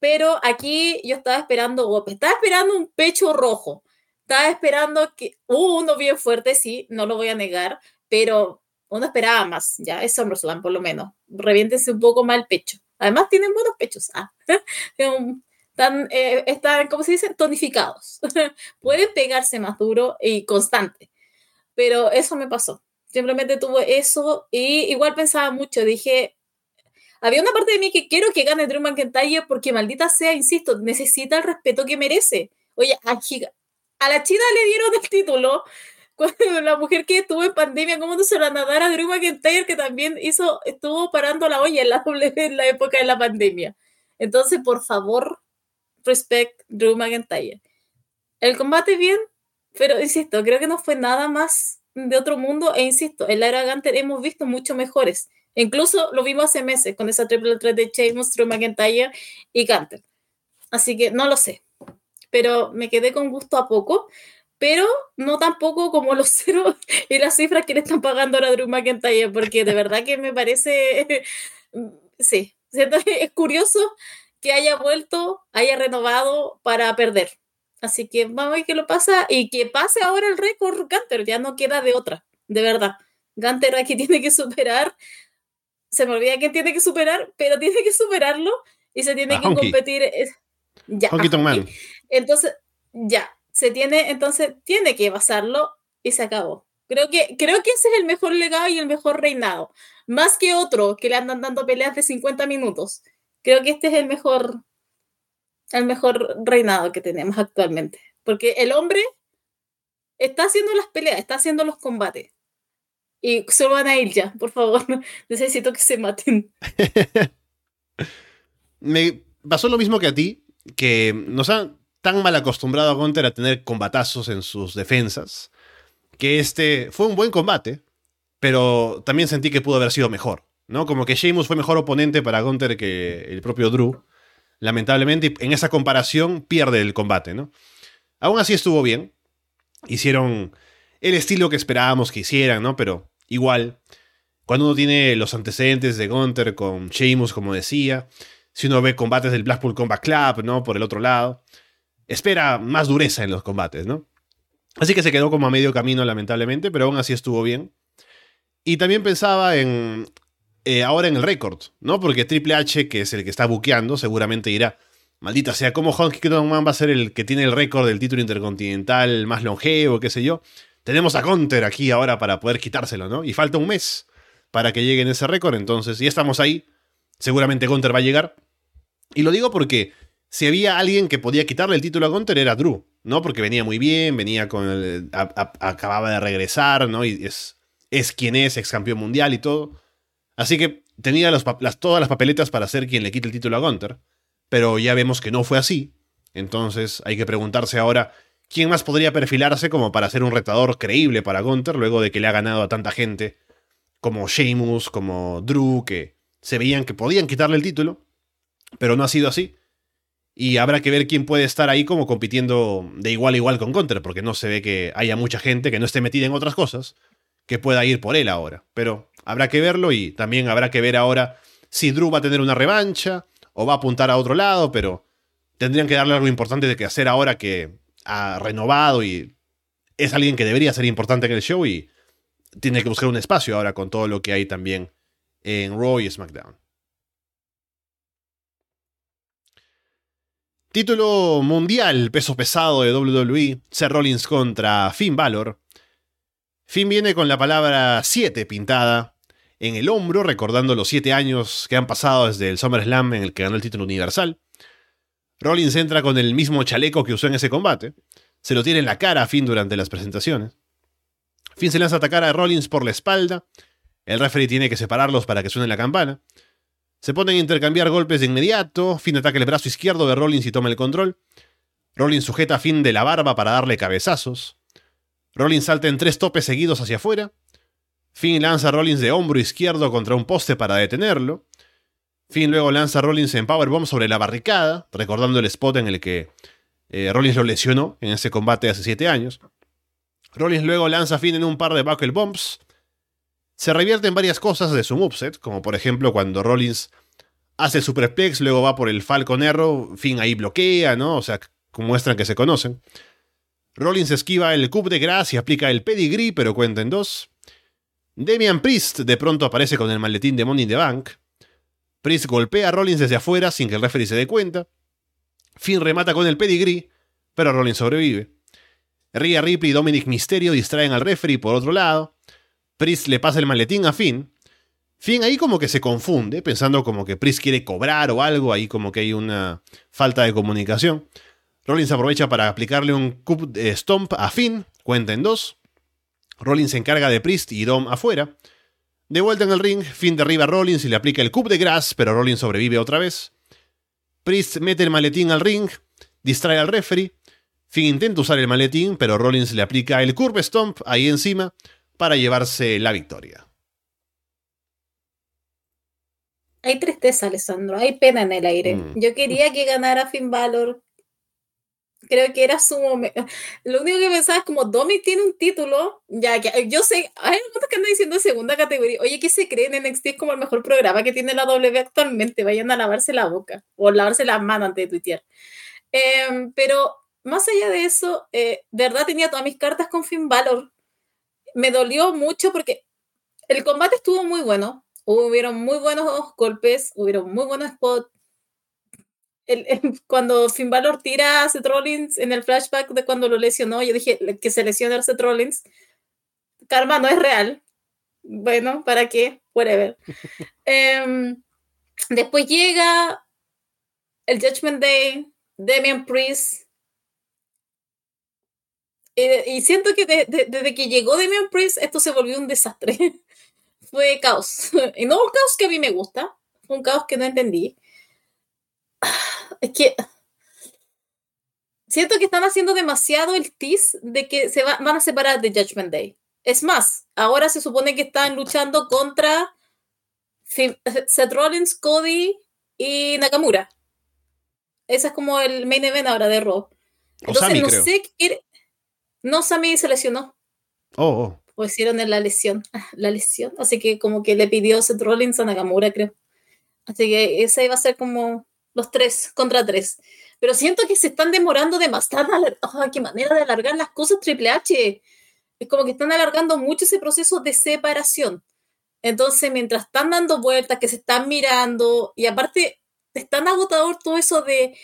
pero aquí yo estaba esperando golpes, estaba esperando un pecho rojo, estaba esperando que... Uh, uno bien fuerte, sí, no lo voy a negar, pero uno esperaba más, ya, es SummerSlam por lo menos. Reviéntense un poco más el pecho. Además tienen buenos pechos. Ah. están, eh, están, ¿cómo se dice? Tonificados. Pueden pegarse más duro y constante. Pero eso me pasó. Simplemente tuvo eso y igual pensaba mucho, dije, había una parte de mí que quiero que gane Drew McIntyre porque maldita sea, insisto, necesita el respeto que merece. Oye, a, a la China le dieron el título cuando la mujer que estuvo en pandemia, ¿cómo no se la nadar a Drew McIntyre que también hizo, estuvo parando la olla en la, en la época de la pandemia? Entonces, por favor, respect Drew McIntyre. El combate bien, pero insisto, creo que no fue nada más de otro mundo e insisto, en la era Gunter hemos visto mucho mejores. Incluso lo vimos hace meses con esa triple threat de Sheamus, Drew McIntyre y Gunter. Así que no lo sé, pero me quedé con gusto a poco, pero no tampoco como los ceros y las cifras que le están pagando ahora a Drew McIntyre, porque de verdad que me parece, sí, es curioso que haya vuelto, haya renovado para perder. Así que vamos a ver qué lo pasa y que pase ahora el récord Gunter, ya no queda de otra, de verdad. Gunter aquí tiene que superar, se me olvida que tiene que superar, pero tiene que superarlo y se tiene que competir. Ya. Entonces, ya, se tiene, entonces tiene que pasarlo y se acabó. Creo que, creo que ese es el mejor legado y el mejor reinado. Más que otro que le andan dando peleas de 50 minutos. Creo que este es el mejor, el mejor reinado que tenemos actualmente. Porque el hombre está haciendo las peleas, está haciendo los combates. Y se van a ir ya, por favor. Necesito que se maten. Me pasó lo mismo que a ti, que nos han tan mal acostumbrado a Gunter a tener combatazos en sus defensas, que este fue un buen combate, pero también sentí que pudo haber sido mejor, ¿no? Como que Sheamus fue mejor oponente para Gunter que el propio Drew lamentablemente, en esa comparación pierde el combate, ¿no? Aún así estuvo bien. Hicieron el estilo que esperábamos que hicieran, ¿no? Pero igual, cuando uno tiene los antecedentes de Gunter con Sheamus, como decía, si uno ve combates del Blackpool Combat Club, ¿no? Por el otro lado, espera más dureza en los combates, ¿no? Así que se quedó como a medio camino, lamentablemente, pero aún así estuvo bien. Y también pensaba en eh, ahora en el récord, ¿no? Porque Triple H, que es el que está buqueando, seguramente dirá, maldita sea, ¿cómo Honky Man va a ser el que tiene el récord del título intercontinental más longevo, qué sé yo? Tenemos a Conter aquí ahora para poder quitárselo, ¿no? Y falta un mes para que llegue en ese récord, entonces, y estamos ahí, seguramente Conter va a llegar. Y lo digo porque si había alguien que podía quitarle el título a Conter era Drew, ¿no? Porque venía muy bien, venía con el, acababa de regresar, ¿no? Y es, es quien es, ex campeón mundial y todo. Así que tenía todas las papeletas para ser quien le quite el título a Gunter, pero ya vemos que no fue así. Entonces hay que preguntarse ahora quién más podría perfilarse como para ser un retador creíble para Gunter luego de que le ha ganado a tanta gente como Sheamus, como Drew, que se veían que podían quitarle el título, pero no ha sido así. Y habrá que ver quién puede estar ahí como compitiendo de igual a igual con Gunter, porque no se ve que haya mucha gente que no esté metida en otras cosas que pueda ir por él ahora. Pero Habrá que verlo y también habrá que ver ahora si Drew va a tener una revancha o va a apuntar a otro lado, pero tendrían que darle algo importante de que hacer ahora que ha renovado y es alguien que debería ser importante en el show y tiene que buscar un espacio ahora con todo lo que hay también en Raw y SmackDown. Título mundial peso pesado de WWE, Seth Rollins contra Finn Balor. Finn viene con la palabra 7 pintada en el hombro, recordando los siete años que han pasado desde el SummerSlam en el que ganó el título universal. Rollins entra con el mismo chaleco que usó en ese combate. Se lo tiene en la cara a Finn durante las presentaciones. Finn se lanza a atacar a Rollins por la espalda. El referee tiene que separarlos para que suene la campana. Se ponen a intercambiar golpes de inmediato. Finn ataca el brazo izquierdo de Rollins y toma el control. Rollins sujeta a Finn de la barba para darle cabezazos. Rollins salta en tres topes seguidos hacia afuera. Finn lanza a Rollins de hombro izquierdo contra un poste para detenerlo. Finn luego lanza a Rollins en Powerbomb sobre la barricada, recordando el spot en el que eh, Rollins lo lesionó en ese combate hace 7 años. Rollins luego lanza a Finn en un par de Buckle Bombs. Se revierten varias cosas de su moveset, como por ejemplo cuando Rollins hace el superplex, luego va por el Falcon Arrow, Finn ahí bloquea, ¿no? O sea, muestran que se conocen. Rollins esquiva el Coup de Grace y aplica el Pedigree, pero cuenta en dos. Damian Priest de pronto aparece con el maletín de Money in the Bank. Priest golpea a Rollins desde afuera sin que el referee se dé cuenta. Finn remata con el pedigree, pero Rollins sobrevive. Rhea Ripley y Dominic Mysterio distraen al referee por otro lado. Priest le pasa el maletín a Finn. Finn ahí como que se confunde, pensando como que Priest quiere cobrar o algo, ahí como que hay una falta de comunicación. Rollins aprovecha para aplicarle un cup stomp a Finn, cuenta en dos. Rollins se encarga de Priest y Dom afuera. De vuelta en el ring, Finn derriba a Rollins y le aplica el cup de grass, pero Rollins sobrevive otra vez. Priest mete el maletín al ring, distrae al referee. Finn intenta usar el maletín, pero Rollins le aplica el curve stomp ahí encima para llevarse la victoria. Hay tristeza, Alessandro. Hay pena en el aire. Mm. Yo quería que ganara Finn Balor creo que era su momento. Lo único que pensaba es como Domi tiene un título, ya que yo sé, hay algunos que andan diciendo segunda categoría. Oye, ¿qué se creen? NXT es como el mejor programa que tiene la W actualmente. Vayan a lavarse la boca o lavarse las manos antes de tuitear. Em, pero más allá de eso, eh, de verdad tenía todas mis cartas con Finn Balor. Me dolió mucho porque el combate estuvo muy bueno. Hubieron muy buenos golpes, hubieron muy buenos spots cuando Finn Balor tira a Seth Rollins en el flashback de cuando lo lesionó, yo dije que se lesionó a Seth Rollins. Karma no es real. Bueno, ¿para qué? Whatever. Em, después llega el Judgment Day, Damian Priest. Y siento que desde que llegó Damian Priest, esto se volvió un desastre. Fue caos. Y no un caos que a mí me gusta, fue un caos que no entendí es que siento que están haciendo demasiado el tease de que se van a separar de Judgment Day. Es más, ahora se supone que están luchando contra Seth Rollins, Cody y Nakamura. Ese es como el main event ahora de Raw. Entonces no sé qué. No, Sammy se lesionó. Oh, oh. O hicieron en la lesión. Ah, la lesión. Así que como que le pidió Seth Rollins a Nakamura, creo. Así que esa iba a ser como los tres contra tres. Pero siento que se están demorando demasiado. Oh, ¡Qué manera de alargar las cosas, Triple H! Es como que están alargando mucho ese proceso de separación. Entonces, mientras están dando vueltas, que se están mirando, y aparte, es tan agotador todo eso de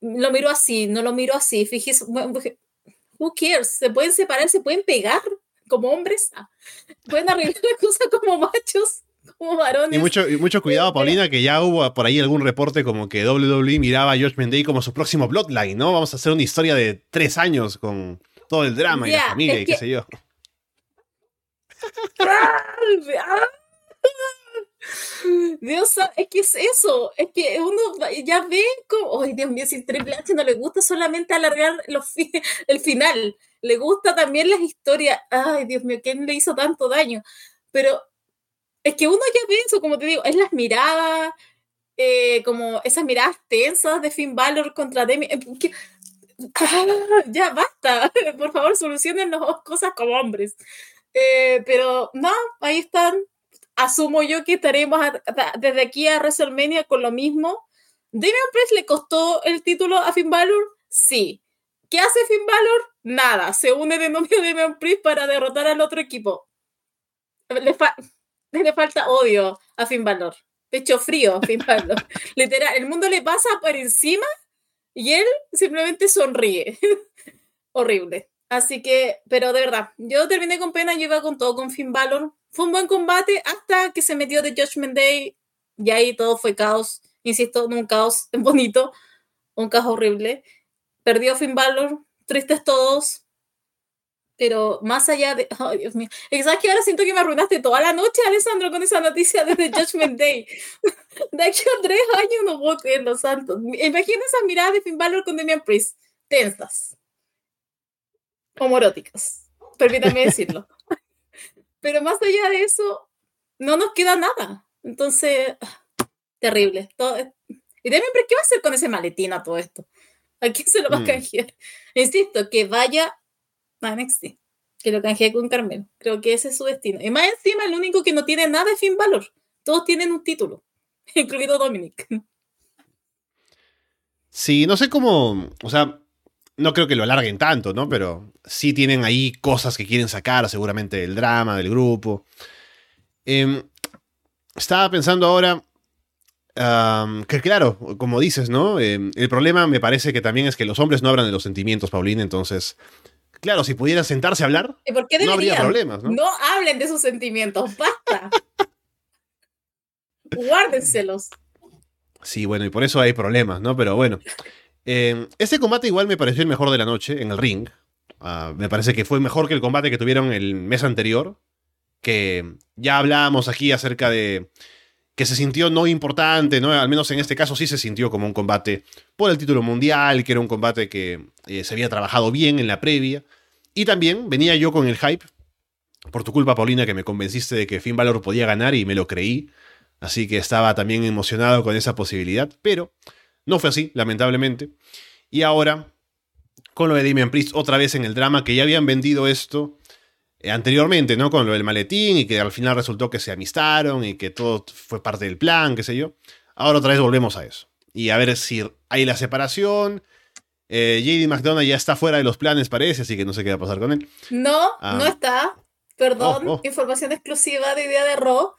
lo miro así, no lo miro así. Fíjese, who cares? Se pueden separar, se pueden pegar como hombres, ah, pueden arreglar las cosas como machos. Y mucho, mucho cuidado, Paulina, que ya hubo por ahí algún reporte como que WWE miraba a Josh Day como su próximo Bloodline, ¿no? Vamos a hacer una historia de tres años con todo el drama y la familia y qué sé yo. Dios, es que es eso, es que uno ya ve como, ay Dios mío, si Triple H no le gusta solamente alargar los el final, le gusta también las historias, ay Dios mío, ¿quién le hizo tanto daño? Pero es que uno ya piensa, como te digo, es las miradas, eh, como esas miradas tensas de Finn Balor contra Demi. Eh, ah, ya basta, por favor, solucionen las cosas como hombres. Eh, pero no, ahí están. Asumo yo que estaremos desde aquí a WrestleMania con lo mismo. ¿Damian Priest le costó el título a Finn Balor? Sí. ¿Qué hace Finn Balor? Nada. Se une de novio de Damian Priest para derrotar al otro equipo. Le, le falta odio a Finn Balor. Pecho frío a Finn Balor. Literal, el mundo le pasa por encima y él simplemente sonríe. Horrible. Así que, pero de verdad, yo terminé con pena, yo iba con todo con Finn Balor. Fue un buen combate hasta que se metió de Judgment Day y ahí todo fue caos. Insisto, un caos bonito, un caos horrible. Perdió Finn Balor, tristes todos, pero más allá de. Ay, Dios mío. ¿Sabes que ahora siento que me arruinaste toda la noche, Alessandro, con esa noticia desde Judgment Day? de aquí a tres años no puedo creer los santos. Imagina esa mirada de Finn Balor con Damian Priest. Tensas. Homoróticas. Permítame decirlo. Pero más allá de eso, no nos queda nada. Entonces, terrible. Todo, y Damian Priest, ¿qué va a hacer con ese maletín a todo esto? ¿A quién se lo va a mm. canjear? Insisto, que vaya NXT, que lo canjeé con Carmelo. Creo que ese es su destino. Y más encima, el único que no tiene nada de fin valor. Todos tienen un título, incluido Dominic. Sí, no sé cómo, o sea, no creo que lo alarguen tanto, ¿no? Pero sí tienen ahí cosas que quieren sacar, seguramente del drama, del grupo. Em, estaba pensando ahora que claro, como dices, ¿no? Em, el problema me parece que también es que los hombres no hablan de los sentimientos, Paulina, entonces claro, si pudieran sentarse a hablar, ¿Y por qué no habría problemas, ¿no? No hablen de sus sentimientos, basta. Guárdenselos. Sí, bueno, y por eso hay problemas, ¿no? Pero bueno. Eh, este combate igual me pareció el mejor de la noche en el ring. Ah, me parece que fue mejor que el combate que tuvieron el mes anterior. Que ya hablábamos aquí acerca de que se sintió no importante, ¿no? Al menos en este caso sí se sintió como un combate por el título mundial, que era un combate que eh, se había trabajado bien en la previa. Y también venía yo con el hype, por tu culpa, Paulina, que me convenciste de que Finn Balor podía ganar y me lo creí. Así que estaba también emocionado con esa posibilidad, pero no fue así, lamentablemente. Y ahora, con lo de Damian Priest, otra vez en el drama, que ya habían vendido esto eh, anteriormente, ¿no? Con lo del maletín y que al final resultó que se amistaron y que todo fue parte del plan, qué sé yo. Ahora otra vez volvemos a eso. Y a ver si hay la separación. Eh, JD McDonough ya está fuera de los planes, parece, así que no sé qué va a pasar con él. No, Ah. no está. Perdón, Oh, oh. información exclusiva de Día de Raw.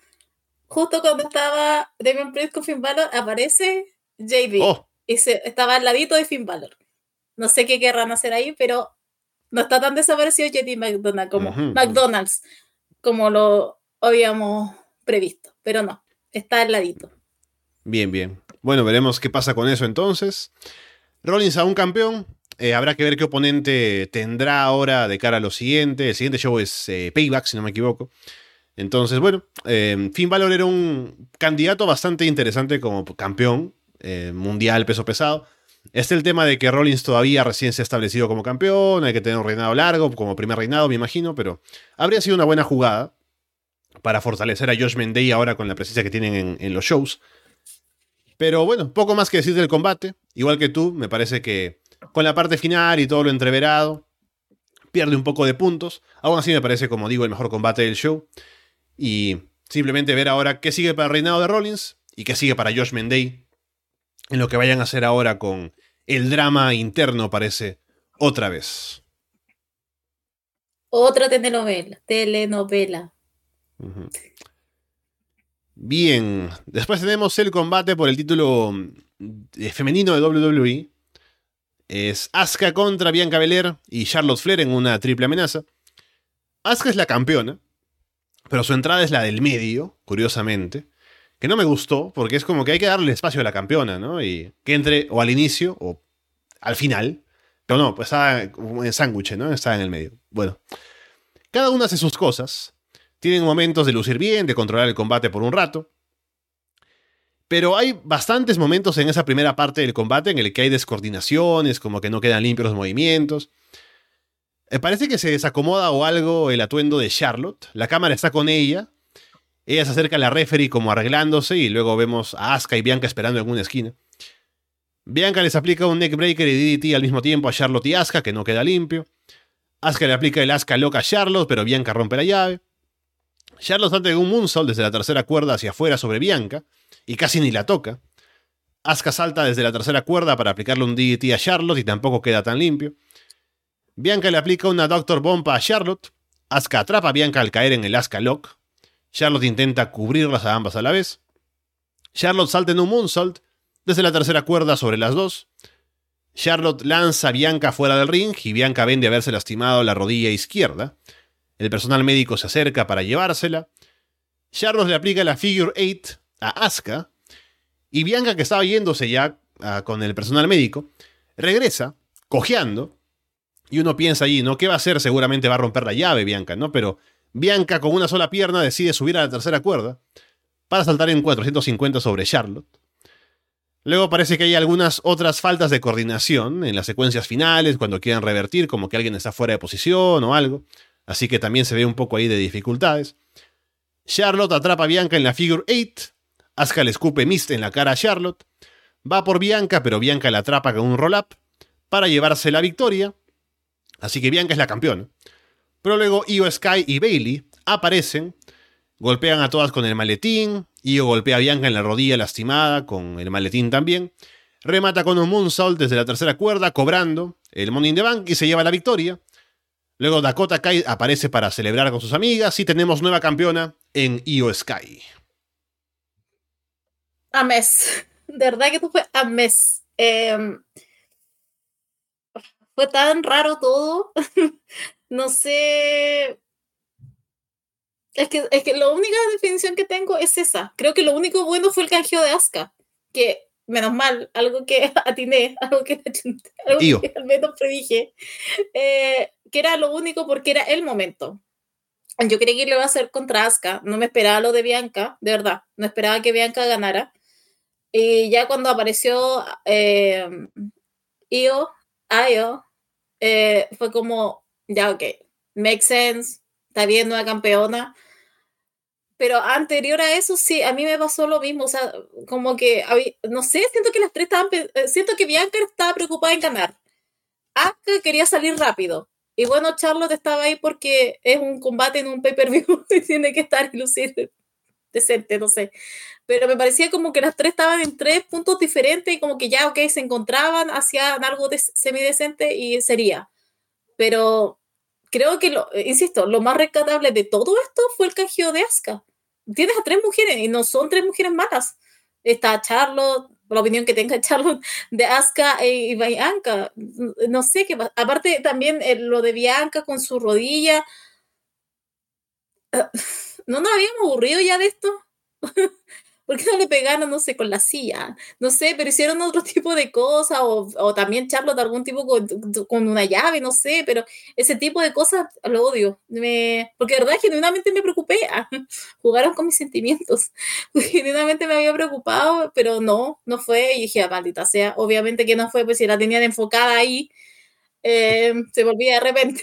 Justo cuando estaba Damian Priest con Finn Balor, aparece JD. Oh, Y se, estaba al ladito de Finn Balor. No sé qué querrán hacer ahí, pero no está tan desaparecido JD McDonald como. McDonald's, como lo habíamos previsto. Pero no, está al ladito. bien, bien. Bueno, veremos qué pasa con eso entonces. Rollins aún campeón. Eh, habrá que ver qué oponente tendrá ahora de cara a lo siguiente. El siguiente show es eh, Payback, si no me equivoco. Entonces, bueno, eh, Finn Balor era un candidato bastante interesante como campeón eh, mundial peso pesado. Este el tema de que Rollins todavía recién se ha establecido como campeón, hay que tener un reinado largo, como primer reinado, me imagino, pero habría sido una buena jugada para fortalecer a Josh Mendey ahora con la presencia que tienen en, en los shows. Pero bueno, poco más que decir del combate. Igual que tú, me parece que con la parte final y todo lo entreverado, pierde un poco de puntos. Aún así me parece, como digo, el mejor combate del show. Y simplemente ver ahora qué sigue para el reinado de Rollins y qué sigue para Josh Mendey en lo que vayan a hacer ahora con el drama interno, parece, otra vez. Otra telenovela. Telenovela. Bien, después tenemos el combate por el título eh, femenino de WWE. Es Asuka contra Bianca Belair y Charlotte Flair en una triple amenaza. Asuka es la campeona, pero su entrada es la del medio, curiosamente. Que no me gustó, porque es como que hay que darle espacio a la campeona, ¿no? Y que entre o al inicio o al final. Pero no, pues como en sándwich, ¿no? Está en el medio. Bueno, cada una hace sus cosas. Tienen momentos de lucir bien, de controlar el combate por un rato. Pero hay bastantes momentos en esa primera parte del combate en el que hay descoordinaciones, como que no quedan limpios los movimientos. Eh, parece que se desacomoda o algo el atuendo de Charlotte. La cámara está con ella. Ella se acerca a la referee como arreglándose y luego vemos a Asuka y Bianca esperando en una esquina. Bianca les aplica un neckbreaker y DDT al mismo tiempo a Charlotte y Asuka, que no queda limpio. Asuka le aplica el Asuka loca a Charlotte, pero Bianca rompe la llave. Charlotte de un moonsault desde la tercera cuerda hacia afuera sobre Bianca y casi ni la toca. Asuka salta desde la tercera cuerda para aplicarle un DDT a Charlotte y tampoco queda tan limpio. Bianca le aplica una Doctor Bomba a Charlotte. Asuka atrapa a Bianca al caer en el Asuka Lock. Charlotte intenta cubrirlas a ambas a la vez. Charlotte salta en un moonsault desde la tercera cuerda sobre las dos. Charlotte lanza a Bianca fuera del ring y Bianca vende haberse lastimado la rodilla izquierda. El personal médico se acerca para llevársela. Charlotte le aplica la Figure 8 a Asuka. Y Bianca, que estaba yéndose ya ah, con el personal médico, regresa, cojeando. Y uno piensa allí, ¿no? ¿Qué va a hacer? Seguramente va a romper la llave, Bianca, ¿no? Pero Bianca, con una sola pierna, decide subir a la tercera cuerda para saltar en 450 sobre Charlotte. Luego parece que hay algunas otras faltas de coordinación en las secuencias finales, cuando quieran revertir, como que alguien está fuera de posición o algo. Así que también se ve un poco ahí de dificultades. Charlotte atrapa a Bianca en la figure 8. Asuka le escupe mist en la cara a Charlotte. Va por Bianca, pero Bianca la atrapa con un roll-up para llevarse la victoria. Así que Bianca es la campeona. Pero luego Io Sky y Bailey aparecen, golpean a todas con el maletín. Io golpea a Bianca en la rodilla lastimada con el maletín también. Remata con un moonsault desde la tercera cuerda, cobrando el Money in the Bank y se lleva la victoria. Luego Dakota Kai aparece para celebrar con sus amigas y tenemos nueva campeona en Io Sky. A mes. De verdad que esto fue a mes. Eh, fue tan raro todo. no sé. Es que, es que la única definición que tengo es esa. Creo que lo único bueno fue el canjeo de Asuka. Que, menos mal, algo que atiné, algo que, algo que al menos predije. Eh, que era lo único porque era el momento. Yo creí que lo iba a hacer contra Asuka. No me esperaba lo de Bianca, de verdad. No esperaba que Bianca ganara. Y ya cuando apareció eh, Io, Io, eh, fue como, ya, ok, makes sense, está bien, nueva campeona. Pero anterior a eso, sí, a mí me pasó lo mismo. O sea, como que, no sé, siento que las tres estaban, eh, siento que Bianca estaba preocupada en ganar. Asuka quería salir rápido. Y bueno, Charlotte estaba ahí porque es un combate en un pay-per-view y tiene que estar y lucir decente, no sé. Pero me parecía como que las tres estaban en tres puntos diferentes y como que ya, ok, se encontraban, hacían algo de semidecente y sería. Pero creo que, lo, insisto, lo más rescatable de todo esto fue el canjeo de Asuka. Tienes a tres mujeres y no son tres mujeres malas. Está Charlotte, la opinión que tenga Charlotte de Asuka y Bianca. No sé qué Aparte también eh, lo de Bianca con su rodilla. ¿No nos habíamos aburrido ya de esto? ¿Por qué no le pegaron, no sé, con la silla? No sé, pero hicieron otro tipo de cosas, o, o también Charlotte algún tipo con, con, una llave, no sé, pero ese tipo de cosas lo odio. Me, porque de verdad, genuinamente me preocupé. jugaron con mis sentimientos. genuinamente me había preocupado, pero no, no fue. Y dije, ah, maldita sea, obviamente que no fue, pues si la tenían enfocada ahí, eh, se volvía de repente.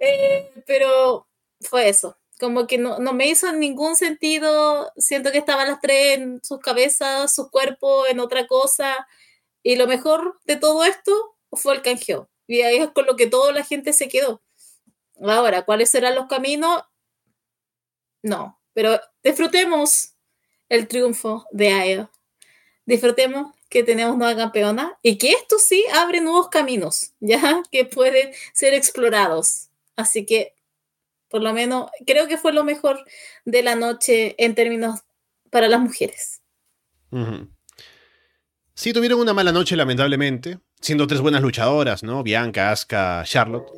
eh, pero fue eso como que no, no, me hizo ningún sentido, siento que estaban las tres en sus cabezas, sus cuerpos, en otra cosa, y lo mejor de todo esto fue el canjeo, y ahí es con lo que toda la gente se quedó. Ahora, ¿cuáles serán los caminos? No, pero disfrutemos el triunfo de AEO. Disfrutemos que tenemos nueva campeona y que esto sí abre nuevos caminos, ya que pueden ser explorados. Así que por lo menos creo que fue lo mejor de la noche en términos para las mujeres. Sí, tuvieron una mala noche, lamentablemente, siendo tres buenas luchadoras, ¿no? Bianca, Asuka, Charlotte.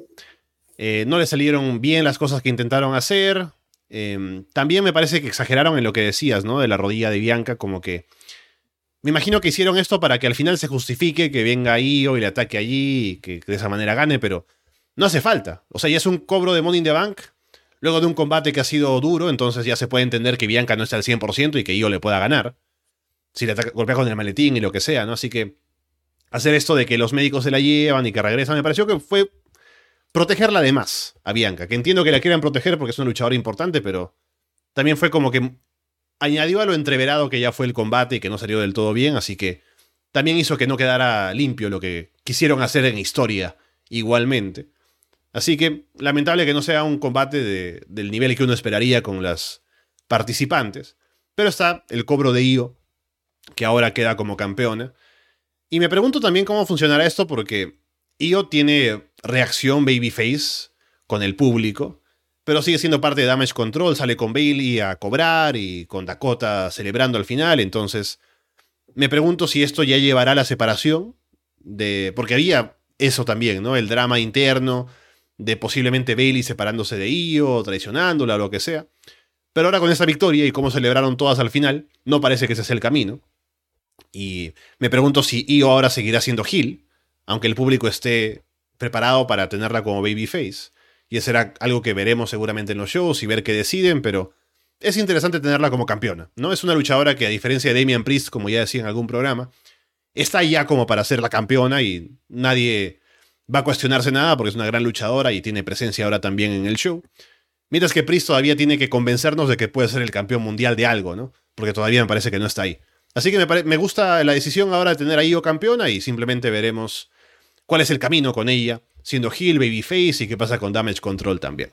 Eh, no le salieron bien las cosas que intentaron hacer. Em, también me parece que exageraron en lo que decías, ¿no? De la rodilla de Bianca, como que... Me imagino que hicieron esto para que al final se justifique que venga Io y le ataque allí y que, de esa manera gane, pero no hace falta. O sea, ya es un cobro de Money in the Bank Luego de un combate que ha sido duro, entonces ya se puede entender que Bianca no está al 100% y que Io le pueda ganar. Si le golpea con el maletín y lo que sea, ¿no? Así que hacer esto de que los médicos se la llevan y que regresan, me pareció que fue protegerla de más a Bianca. Que entiendo que la quieran proteger porque es una luchadora importante, pero también fue como que añadió a lo entreverado que ya fue el combate y que no salió del todo bien, así que también hizo que no quedara limpio lo que quisieron hacer en historia igualmente. Así que lamentable que no sea un combate del nivel que uno esperaría con las participantes. Pero está el cobro de Io, que ahora queda como campeona. Y me pregunto también cómo funcionará esto porque Io tiene reacción babyface con el público, pero sigue siendo parte de Damage Control, sale con Bailey a cobrar y con Dakota celebrando al final, entonces me pregunto si esto ya llevará a la separación de porque había eso también, ¿no? El drama interno de posiblemente Bailey separándose de Io, traicionándola o lo que sea. Pero ahora con esa victoria y cómo celebraron todas al final, no parece que ese sea el camino. Y me pregunto si Io ahora seguirá siendo Hill, aunque el público esté preparado para tenerla como babyface. Y eso será algo que veremos seguramente en los shows y ver qué deciden, pero es interesante tenerla como campeona. ¿no? Es una luchadora que, a diferencia de Damian Priest, como ya decía en algún programa, está ya como para ser la campeona y nadie va a cuestionarse nada porque es una gran luchadora y tiene presencia ahora también en el show. Mientras que Priest todavía tiene que convencernos de que puede ser el campeón mundial de algo, ¿no? Porque todavía me parece que no está ahí. Así que me, gusta la decisión ahora de tener a Io campeona y simplemente veremos cuál es el camino con ella, siendo Hill, Babyface y qué pasa con Damage Control también.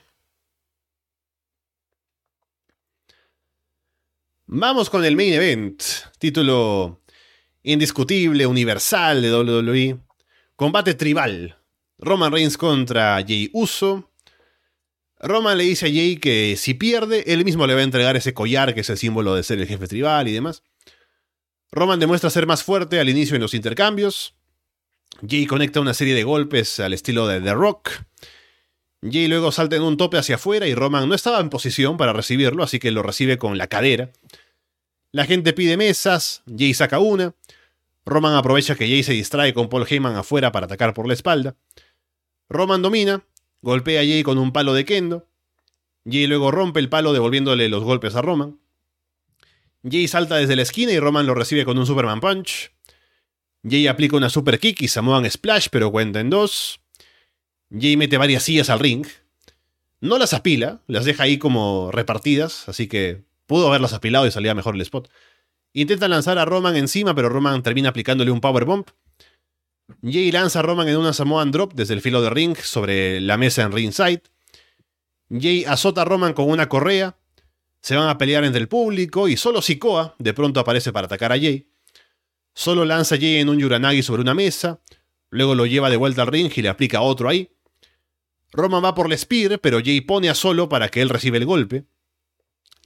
Vamos con el main event, título indiscutible, universal de WWE, combate tribal Roman Reigns contra Jay Uso. Roman le dice a Jay que si pierde, él mismo le va a entregar ese collar que es el símbolo de ser el jefe tribal y demás. Roman demuestra ser más fuerte al inicio en los intercambios. Jay conecta una serie de golpes al estilo de The Rock. Jay luego salta en un tope hacia afuera y Roman no estaba en posición para recibirlo, así que lo recibe con la cadera. La gente pide mesas, Jay saca una. Roman aprovecha que Jay se distrae con Paul Heyman afuera para atacar por la espalda. Roman domina, golpea a Jay con un palo de kendo. Jay luego rompe el palo devolviéndole los golpes a Roman. Jay salta desde la esquina y Roman lo recibe con un Superman Punch. Jay aplica una super kick y Samoan Splash, pero cuenta en dos. Jay mete varias sillas al ring. No las apila, las deja ahí como repartidas, así que pudo haberlas apilado y salía mejor el spot. Intenta lanzar a Roman encima, pero Roman termina aplicándole un power bomb. Jay lanza a Roman en una Samoan Drop desde el filo de ring sobre la mesa en ringside. Jay azota a Roman con una correa. Se van a pelear entre el público y solo Sikoa de pronto aparece para atacar a Jay. Solo lanza a Jay en un Yuranagi sobre una mesa, luego lo lleva de vuelta al ring y le aplica otro ahí. Roman va por el Spear, pero Jay pone a Solo para que él reciba el golpe.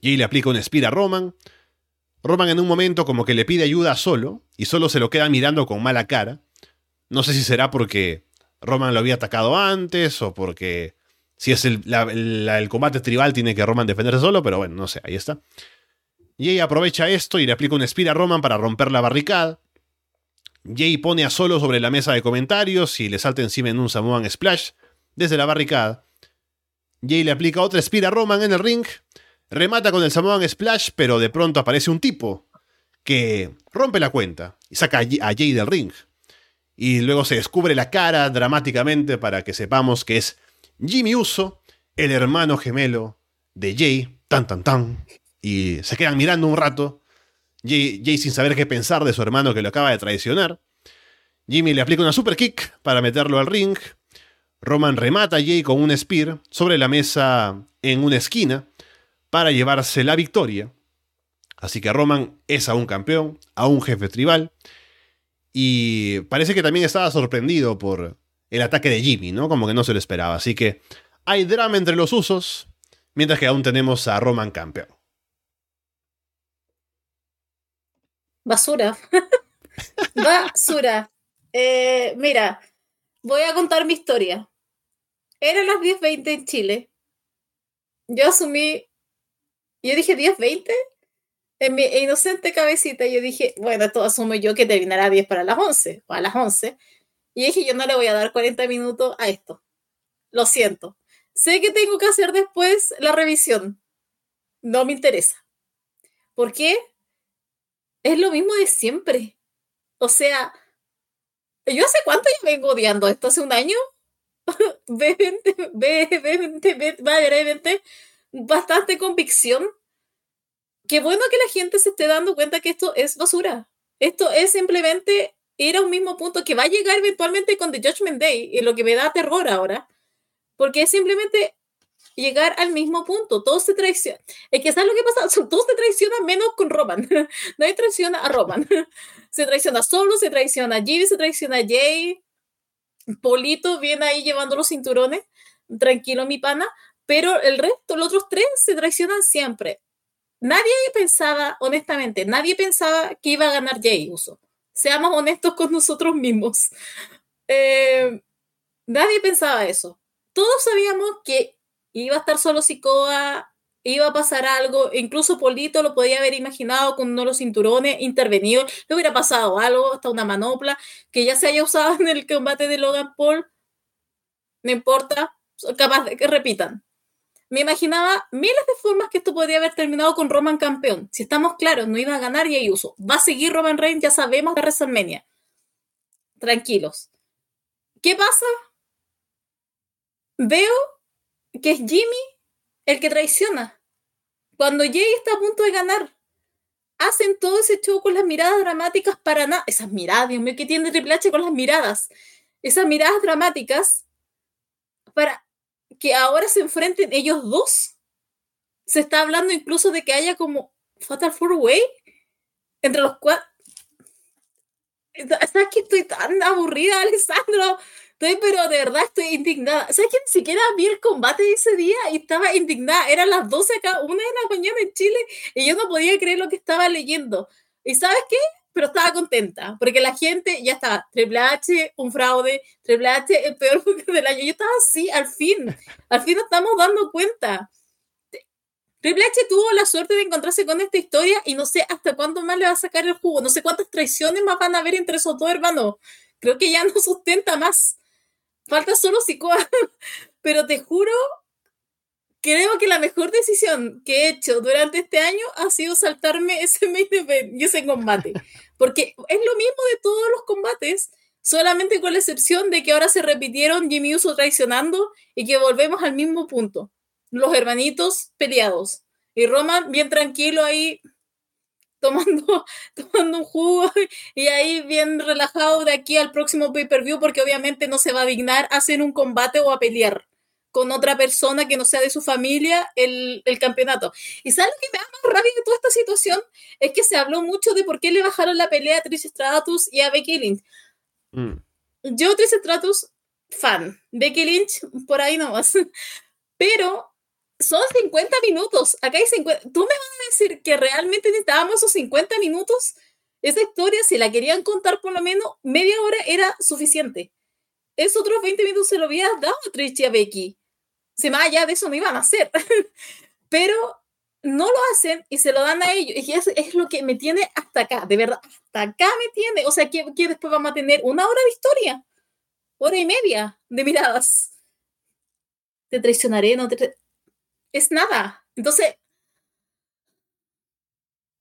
Jay le aplica un Spear a Roman. Roman en un momento como que le pide ayuda a Solo, y Solo se lo queda mirando con mala cara. No sé si será porque Roman lo había atacado antes o porque si es el, el combate tribal tiene que Roman defenderse solo, pero bueno, no sé, ahí está. Jay aprovecha esto y le aplica un spear a Roman para romper la barricada. Jay pone a Solo sobre la mesa de comentarios y le salta encima en un Samoan Splash desde la barricada. Jay le aplica otra spear a Roman en el ring. Remata con el Samoan Splash, pero de pronto aparece un tipo que rompe la cuenta y saca a Jay del ring. Y luego se descubre la cara dramáticamente para que sepamos que es Jimmy Uso, el hermano gemelo de Jay, tan tan tan, y se quedan mirando un rato. Jay, sin saber qué pensar de su hermano que lo acaba de traicionar. Jimmy le aplica una super kick para meterlo al ring. Roman remata a Jay con un spear sobre la mesa en una esquina para llevarse la victoria. Así que Roman es aún campeón, aún jefe tribal. Y parece que también estaba sorprendido por el ataque de Jimmy, ¿no? Como que no se lo esperaba. Así que hay drama entre los usos, mientras que aún tenemos a Roman campeón. Basura. Basura. Eh, mira, voy a contar mi historia. Eran las 10.20 en Chile. Yo asumí, yo dije 10.20. En mi inocente cabecita yo dije, bueno, esto asumo yo que terminará a 10 para las 11 o a las 11. Y dije, yo no le voy a dar 40 minutos a esto. Lo siento. Sé que tengo que hacer después la revisión. No me interesa. ¿Por qué? es lo mismo de siempre. O sea, yo hace cuánto yo vengo odiando esto, hace un año. bastante convicción. Qué bueno que la gente se esté dando cuenta que esto es basura. Esto es simplemente ir a un mismo punto que va a llegar eventualmente con The Judgment Day, y lo que me da terror ahora, porque es simplemente llegar al mismo punto. Todos se traicionan. Es que ¿sabes lo que pasa? Todos se traicionan menos con Roman. Nadie traiciona a Roman. Se traiciona solo, se traiciona a Jimmy, se traiciona a Jay. Polito viene ahí llevando los cinturones. Tranquilo, mi pana. Pero el resto, los otros tres, se traicionan siempre. Nadie pensaba, honestamente, nadie pensaba que iba a ganar Jay Uso. Seamos honestos con nosotros mismos. Eh, nadie pensaba eso. Todos sabíamos que iba a estar solo Sikoa, iba a pasar algo, incluso Polito lo podía haber imaginado con uno de los cinturones, intervenido, le hubiera pasado algo, hasta una manopla, que ya se haya usado en el combate de Logan Paul, no importa, capaz de que repitan. Me imaginaba miles de formas que esto podría haber terminado con Roman campeón. Si estamos claros, no iba a ganar y uso. Va a seguir Roman Reigns, ya sabemos de WrestleMania. Tranquilos. ¿Qué pasa? Veo que es Jimmy el que traiciona. Cuando Jay está a punto de ganar, hacen todo ese show con las miradas dramáticas para nada. Esas miradas, Dios mío, ¿qué tiene Triple H con las miradas? Esas miradas dramáticas para que ahora se enfrenten ellos dos. Se está hablando incluso de que haya como Fatal Four Way entre los cuatro. ¿Sabes que estoy tan aburrida, Alessandro? Estoy, pero de verdad estoy indignada. ¿Sabes que ni siquiera vi el combate ese día y estaba indignada? Eran las 12 acá, una de la mañana en Chile y yo no podía creer lo que estaba leyendo. ¿Y sabes qué? Pero estaba contenta, porque la gente ya estaba, Triple H, un fraude, Triple H, el peor del año. Yo estaba así, al fin, al fin nos estamos dando cuenta. Triple H tuvo la suerte de encontrarse con esta historia y no sé hasta cuándo más le va a sacar el jugo, no sé cuántas traiciones más van a haber entre esos dos hermanos. Creo que ya no sustenta más. Falta solo Sikoa. Pero te juro creo que la mejor decisión que he hecho durante este año ha sido saltarme ese main event y ese combate. Porque es lo mismo de todos los combates, solamente con la excepción de que ahora se repitieron Jimmy Uso traicionando y que volvemos al mismo punto. Los hermanitos peleados. Y Roman bien tranquilo ahí tomando, tomando un jugo y ahí bien relajado de aquí al próximo pay-per-view porque obviamente no se va a dignar a hacer un combate o a pelear con otra persona que no sea de su familia el, campeonato. Y ¿sabes lo que me da más rabia de toda esta situación? Es que se habló mucho de por qué le bajaron la pelea a Trish Stratus y a Becky Lynch. Mm. Yo, Trish Stratus, fan. Becky Lynch, por ahí nomás. Pero son 50 minutos. Acá hay 50. ¿Tú me vas a decir que realmente necesitábamos esos 50 minutos? Esa historia, si la querían contar por lo menos media hora, era suficiente. Esos otros 20 minutos se lo había dado a Trish y a Becky si más allá de eso no iban a hacer. Pero no lo hacen y se lo dan a ellos. Y es, es lo que me tiene hasta acá, de verdad, hasta acá me tiene. O sea, que, después vamos a tener una hora de historia, hora y media de miradas. Te traicionaré, no te... Es nada. Entonces,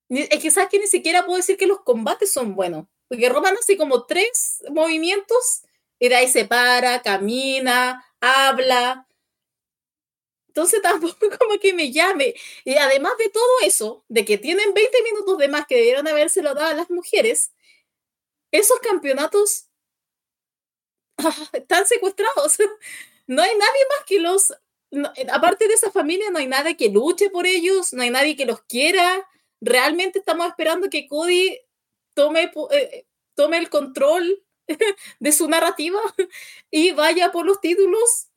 es que sabes que ni siquiera puedo decir que los combates son buenos. Porque Roman hace como tres movimientos y de ahí se para, camina, habla, entonces tampoco como que me llame. Y además de todo eso, de que tienen 20 minutos de más que debieron habérselo dado a las mujeres, esos campeonatos están secuestrados. No hay nadie más que los... aparte de esa familia, no hay nadie que luche por ellos, no hay nadie que los quiera. Realmente estamos esperando que Cody tome, eh, tome el control de su narrativa y vaya por los títulos eh,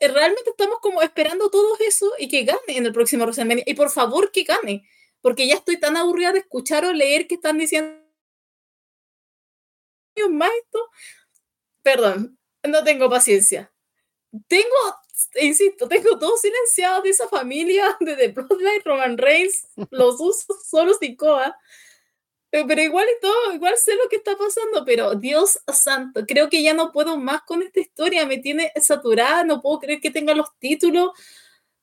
realmente estamos como esperando todo eso y que gane en el próximo WrestleMania. Y por favor que gane, porque ya estoy tan aburrida de escuchar o leer que están diciendo. Perdón, no tengo paciencia. Tengo, insisto, tengo todos silenciados de esa familia de The Bloodline, Roman Reigns, los usos solo Sikoa. Eh, pero igual y todo, igual sé lo que está pasando, pero Dios santo, creo que ya no puedo más con esta historia, me tiene saturada, no puedo creer que tenga los títulos,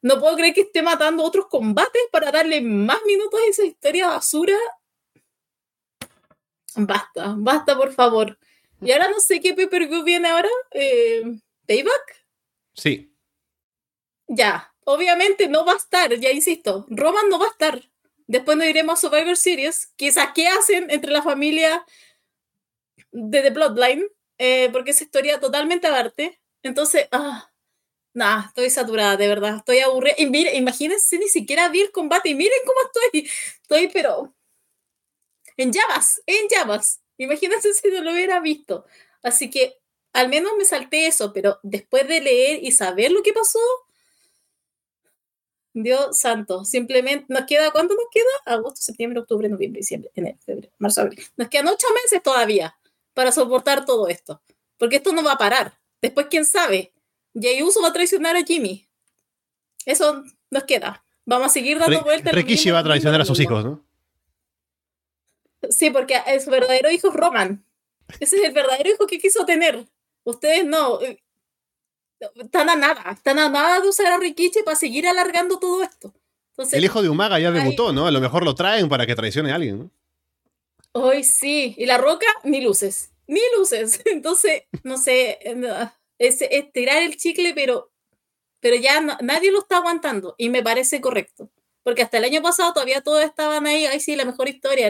no puedo creer que esté matando otros combates para darle más minutos a esa historia basura. Basta, basta por favor. Y ahora no sé qué pay-per-view viene ahora, eh, Payback. Sí. Ya, obviamente no va a estar, ya insisto, Roman no va a estar. Después nos iremos a Survivor Series. Quizás, ¿qué hacen entre la familia de The Bloodline? Eh, porque es historia totalmente aparte. Entonces, ah, nada, estoy saturada, de verdad. Estoy aburrida. Y mire, imagínense, ni siquiera vi el combate. Y miren cómo estoy. Estoy, pero. En llamas, en llamas. Imagínense si no lo hubiera visto. Así que al menos me salté eso, pero después de leer y saber lo que pasó, Dios santo, simplemente nos queda, ¿cuánto nos queda? Agosto, septiembre, octubre, noviembre, diciembre, enero, febrero, marzo, abril. Nos quedan ocho meses todavía para soportar todo esto, porque esto no va a parar. Después, quién sabe, Jay Uso va a traicionar a Jimmy. Eso nos queda. Vamos a seguir dando vueltas. Rikishi va a traicionar a sus hijos, ¿no? Sí, porque su verdadero hijo es Roman. Ese es el verdadero hijo que quiso tener. Ustedes no están a nada, están a nada de usar a Rikichi para seguir alargando todo esto. el hijo de Umaga ya debutó, ¿no? A lo mejor lo traen para que traicione a alguien, ¿no? Hoy sí, y la roca, ni luces, ni luces. Entonces, no sé, es, tirar el chicle, pero, pero ya nadie lo está aguantando y me parece correcto. Porque hasta el año pasado todavía todos estaban ahí, ay sí, la mejor historia.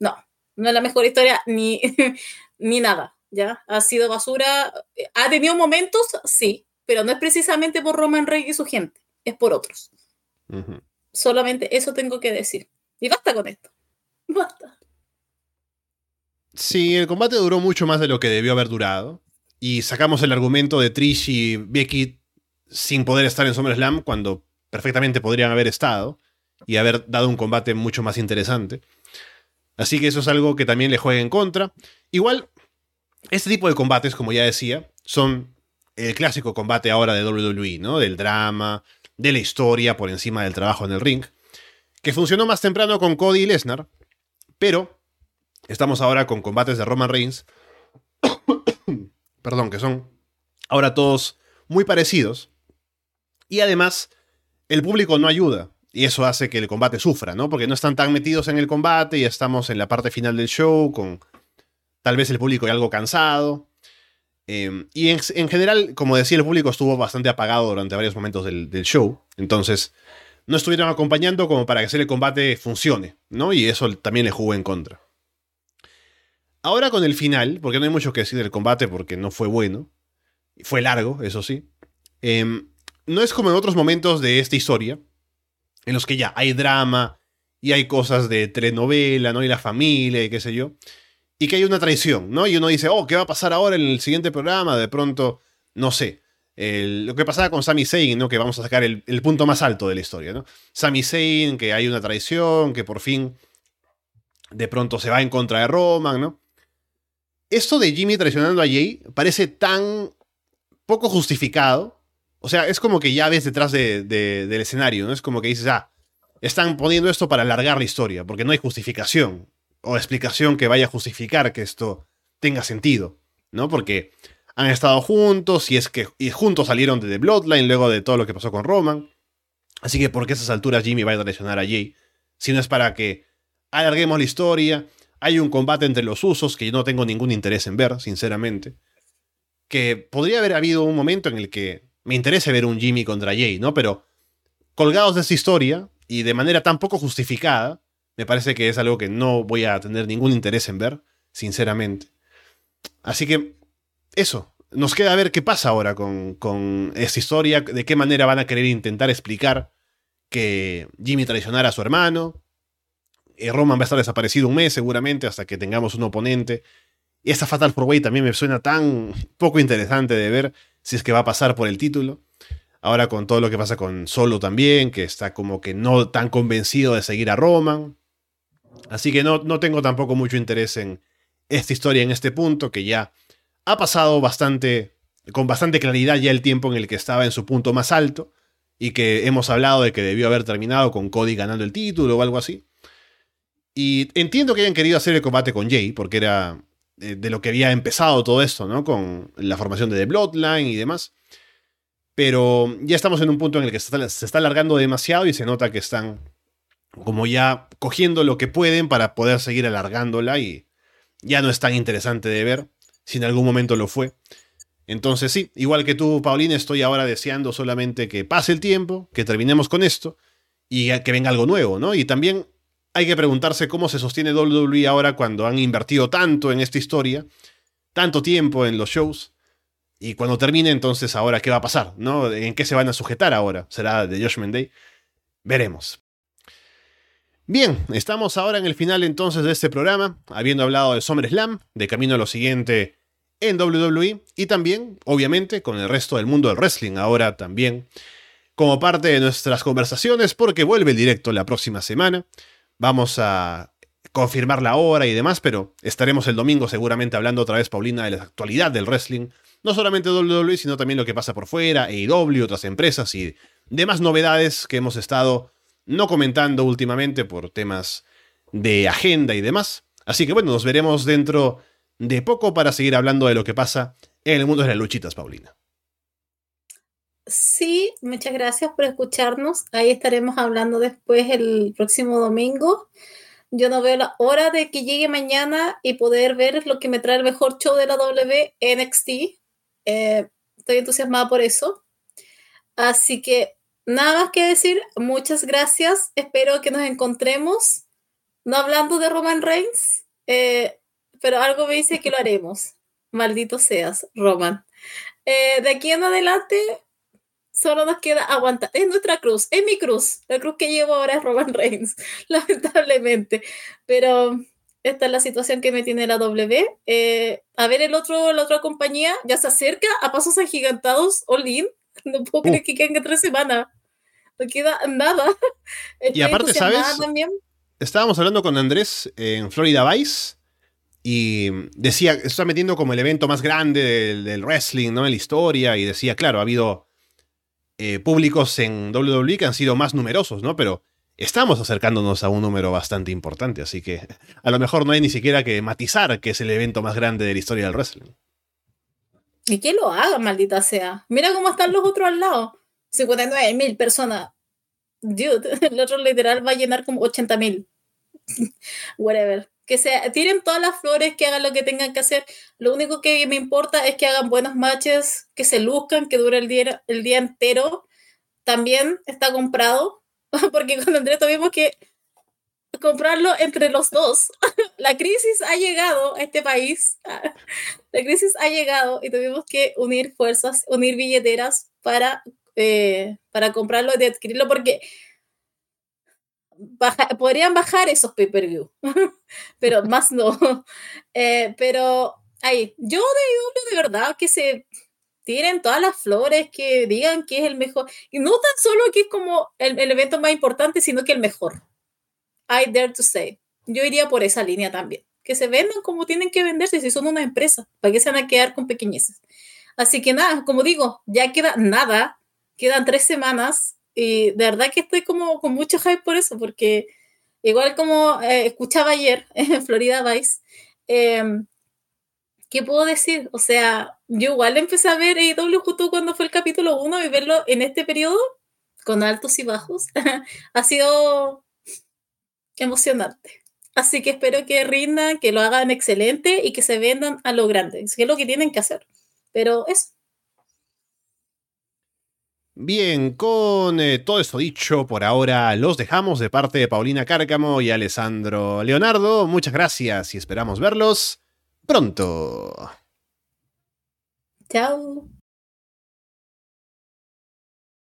No, no es la mejor historia ni, ni nada. ¿Ya? Ha sido basura. ¿Ha tenido momentos? Sí, pero no es precisamente por Roman Reigns y su gente, es por otros. Solamente eso tengo que decir. Y basta con esto. Basta. Sí, el combate duró mucho más de lo que debió haber durado. Y sacamos el argumento de Trish y Becky sin poder estar en SummerSlam cuando perfectamente podrían haber estado y haber dado un combate mucho más interesante. Así que eso es algo que también le juega en contra. Igual, este tipo de combates, como ya decía, son el clásico combate ahora de WWE, ¿no? Del drama, de la historia por encima del trabajo en el ring, que funcionó más temprano con Cody y Lesnar, pero estamos ahora con combates de Roman Reigns, perdón, que son ahora todos muy parecidos, y además el público no ayuda, y eso hace que el combate sufra, ¿no? Porque no están tan metidos en el combate y estamos en la parte final del show con tal vez el público ya algo cansado. Em, y en, general, como decía, el público estuvo bastante apagado durante varios momentos del, show. Entonces, no estuvieron acompañando como para que el combate funcione, ¿no? Y eso también le jugó en contra. Ahora con el final, porque no hay mucho que decir del combate porque no fue bueno. Fue largo, eso sí. Em, no es como en otros momentos de esta historia, en los que ya hay drama y hay cosas de telenovela, ¿no? Y la familia y qué sé yo y que hay una traición, ¿no? Y uno dice, oh, ¿qué va a pasar ahora en el siguiente programa? De pronto, no sé. lo que pasaba con Sami Zayn, ¿no? Que vamos a sacar el, punto más alto de la historia, ¿no? Sami Zayn, que hay una traición, que por fin de pronto se va en contra de Roman, ¿no? Esto de Jimmy traicionando a Jay parece tan poco justificado. O sea, es como que ya ves detrás del escenario, ¿no? Es como que dices, ah, están poniendo esto para alargar la historia, porque no hay justificación o explicación que vaya a justificar que esto tenga sentido, ¿no? Porque han estado juntos y es que y juntos salieron de The Bloodline luego de todo lo que pasó con Roman. Así que, ¿por qué a esas alturas Jimmy va a traicionar a Jay? Si no es para que alarguemos la historia, hay un combate entre los usos que yo no tengo ningún interés en ver, sinceramente. Que podría haber habido un momento en el que me interese ver un Jimmy contra Jay, ¿no? Pero colgados de esa historia y de manera tan poco justificada, me parece que es algo que no voy a tener ningún interés en ver, sinceramente. Así que eso, nos queda ver qué pasa ahora con, con historia, de qué manera van a querer intentar explicar que Jimmy traicionara a su hermano. Eh, Roman va a estar desaparecido un mes seguramente hasta que tengamos un oponente. Y esta Fatal 4 Way también me suena tan poco interesante de ver si es que va a pasar por el título. Ahora con todo lo que pasa con Solo también, que está como que no tan convencido de seguir a Roman. Así que no, no tengo tampoco mucho interés en esta historia en este punto, que ya ha pasado bastante, con bastante claridad ya el tiempo en el que estaba en su punto más alto, y que hemos hablado de que debió haber terminado con Cody ganando el título o algo así. Y entiendo que hayan querido hacer el combate con Jay, porque era eh, de lo que había empezado todo esto, ¿no? Con la formación de The Bloodline y demás. Pero ya estamos en un punto en el que se está, se está alargando demasiado y se nota que están como ya cogiendo lo que pueden para poder seguir alargándola y ya no es tan interesante de ver, si en algún momento lo fue. Entonces sí, igual que tú, Paulina, estoy ahora deseando solamente que pase el tiempo, que terminemos con esto y que venga algo nuevo, ¿no? Y también hay que preguntarse cómo se sostiene WWE ahora cuando han invertido tanto en esta historia, tanto tiempo en los shows, y cuando termine entonces ahora qué va a pasar, ¿no? ¿En qué se van a sujetar ahora? ¿Será de Judgment Day? Veremos. Bien, estamos ahora en el final entonces de este programa, habiendo hablado de SummerSlam, de camino a lo siguiente en WWE y también, obviamente, con el resto del mundo del wrestling ahora también, como parte de nuestras conversaciones, porque vuelve el directo la próxima semana. Vamos a confirmar la hora y demás, pero estaremos el domingo seguramente hablando otra vez, Paulina, de la actualidad del wrestling. No solamente WWE, sino también lo que pasa por fuera, AEW, otras empresas y demás novedades que hemos estado no comentando últimamente por temas de agenda y demás. Así que bueno, nos veremos dentro de poco para seguir hablando de lo que pasa en el mundo de las luchitas, Paulina. Sí, muchas gracias por escucharnos. Ahí estaremos hablando después el próximo domingo. Yo no veo la hora de que llegue mañana y poder ver lo que me trae el mejor show de la W, NXT. Eh, estoy entusiasmada por eso. Así que Nada más que decir, muchas gracias. Espero que nos encontremos. No hablando de Roman Reigns, eh, pero algo me dice que lo haremos. Maldito seas, Roman. Eh, de aquí en adelante, solo nos queda aguantar. Es nuestra cruz, es mi cruz. La cruz que llevo ahora es Roman Reigns, lamentablemente. Pero esta es la situación que me tiene la W. Eh, a ver, el otro, la otra compañía ya se acerca a pasos agigantados, Olin. No puedo creer uh. que queden tres semanas no queda nada. y aparte, ¿sabes? También. estábamos hablando con Andrés en Florida Vice y decía, está metiendo como el evento más grande del, wrestling, ¿no? En la historia y decía, claro, ha habido eh, públicos en WWE que han sido más numerosos, ¿no? Pero estamos acercándonos a un número bastante importante, así que a lo mejor no hay ni siquiera que matizar que es el evento más grande de la historia del wrestling. Y que lo haga, maldita sea. Mira cómo están los otros al lado. 59 mil personas. Dude, el otro literal va a llenar como 80 mil. Whatever. Que se tiren todas las flores, que hagan lo que tengan que hacer. Lo único que me importa es que hagan buenos matches, que se luzcan, que dure el día, el día entero. También está comprado, porque con Andrés tuvimos que comprarlo entre los dos. La crisis ha llegado a este país. La crisis ha llegado y tuvimos que unir fuerzas, unir billeteras para, eh, para comprarlo y adquirirlo porque podrían bajar esos pay-per-view, pero más no. Eh, pero ahí, yo de, de verdad que se tiren todas las flores, que digan que es el mejor. Y no tan solo que es como el, el evento más importante, sino que el mejor. I dare to say. Yo iría por esa línea también. Que se vendan como tienen que venderse si son una empresa, para que se van a quedar con pequeñeces. Así que nada, como digo, ya queda nada, quedan tres semanas y de verdad que estoy como con mucho hype por eso, porque igual como eh, escuchaba ayer en Florida Vice, em, ¿qué puedo decir? O sea, yo igual empecé a ver AEW justo cuando fue el capítulo 1 y verlo en este periodo, con altos y bajos, ha sido emocionante. Así que espero que rindan, que lo hagan excelente y que se vendan a lo grande, que es lo que tienen que hacer. Pero eso. Bien, con eh, todo esto dicho, por ahora los dejamos de parte de Paulina Cárcamo y Alessandro Leonardo. Muchas gracias y esperamos verlos pronto. Chao.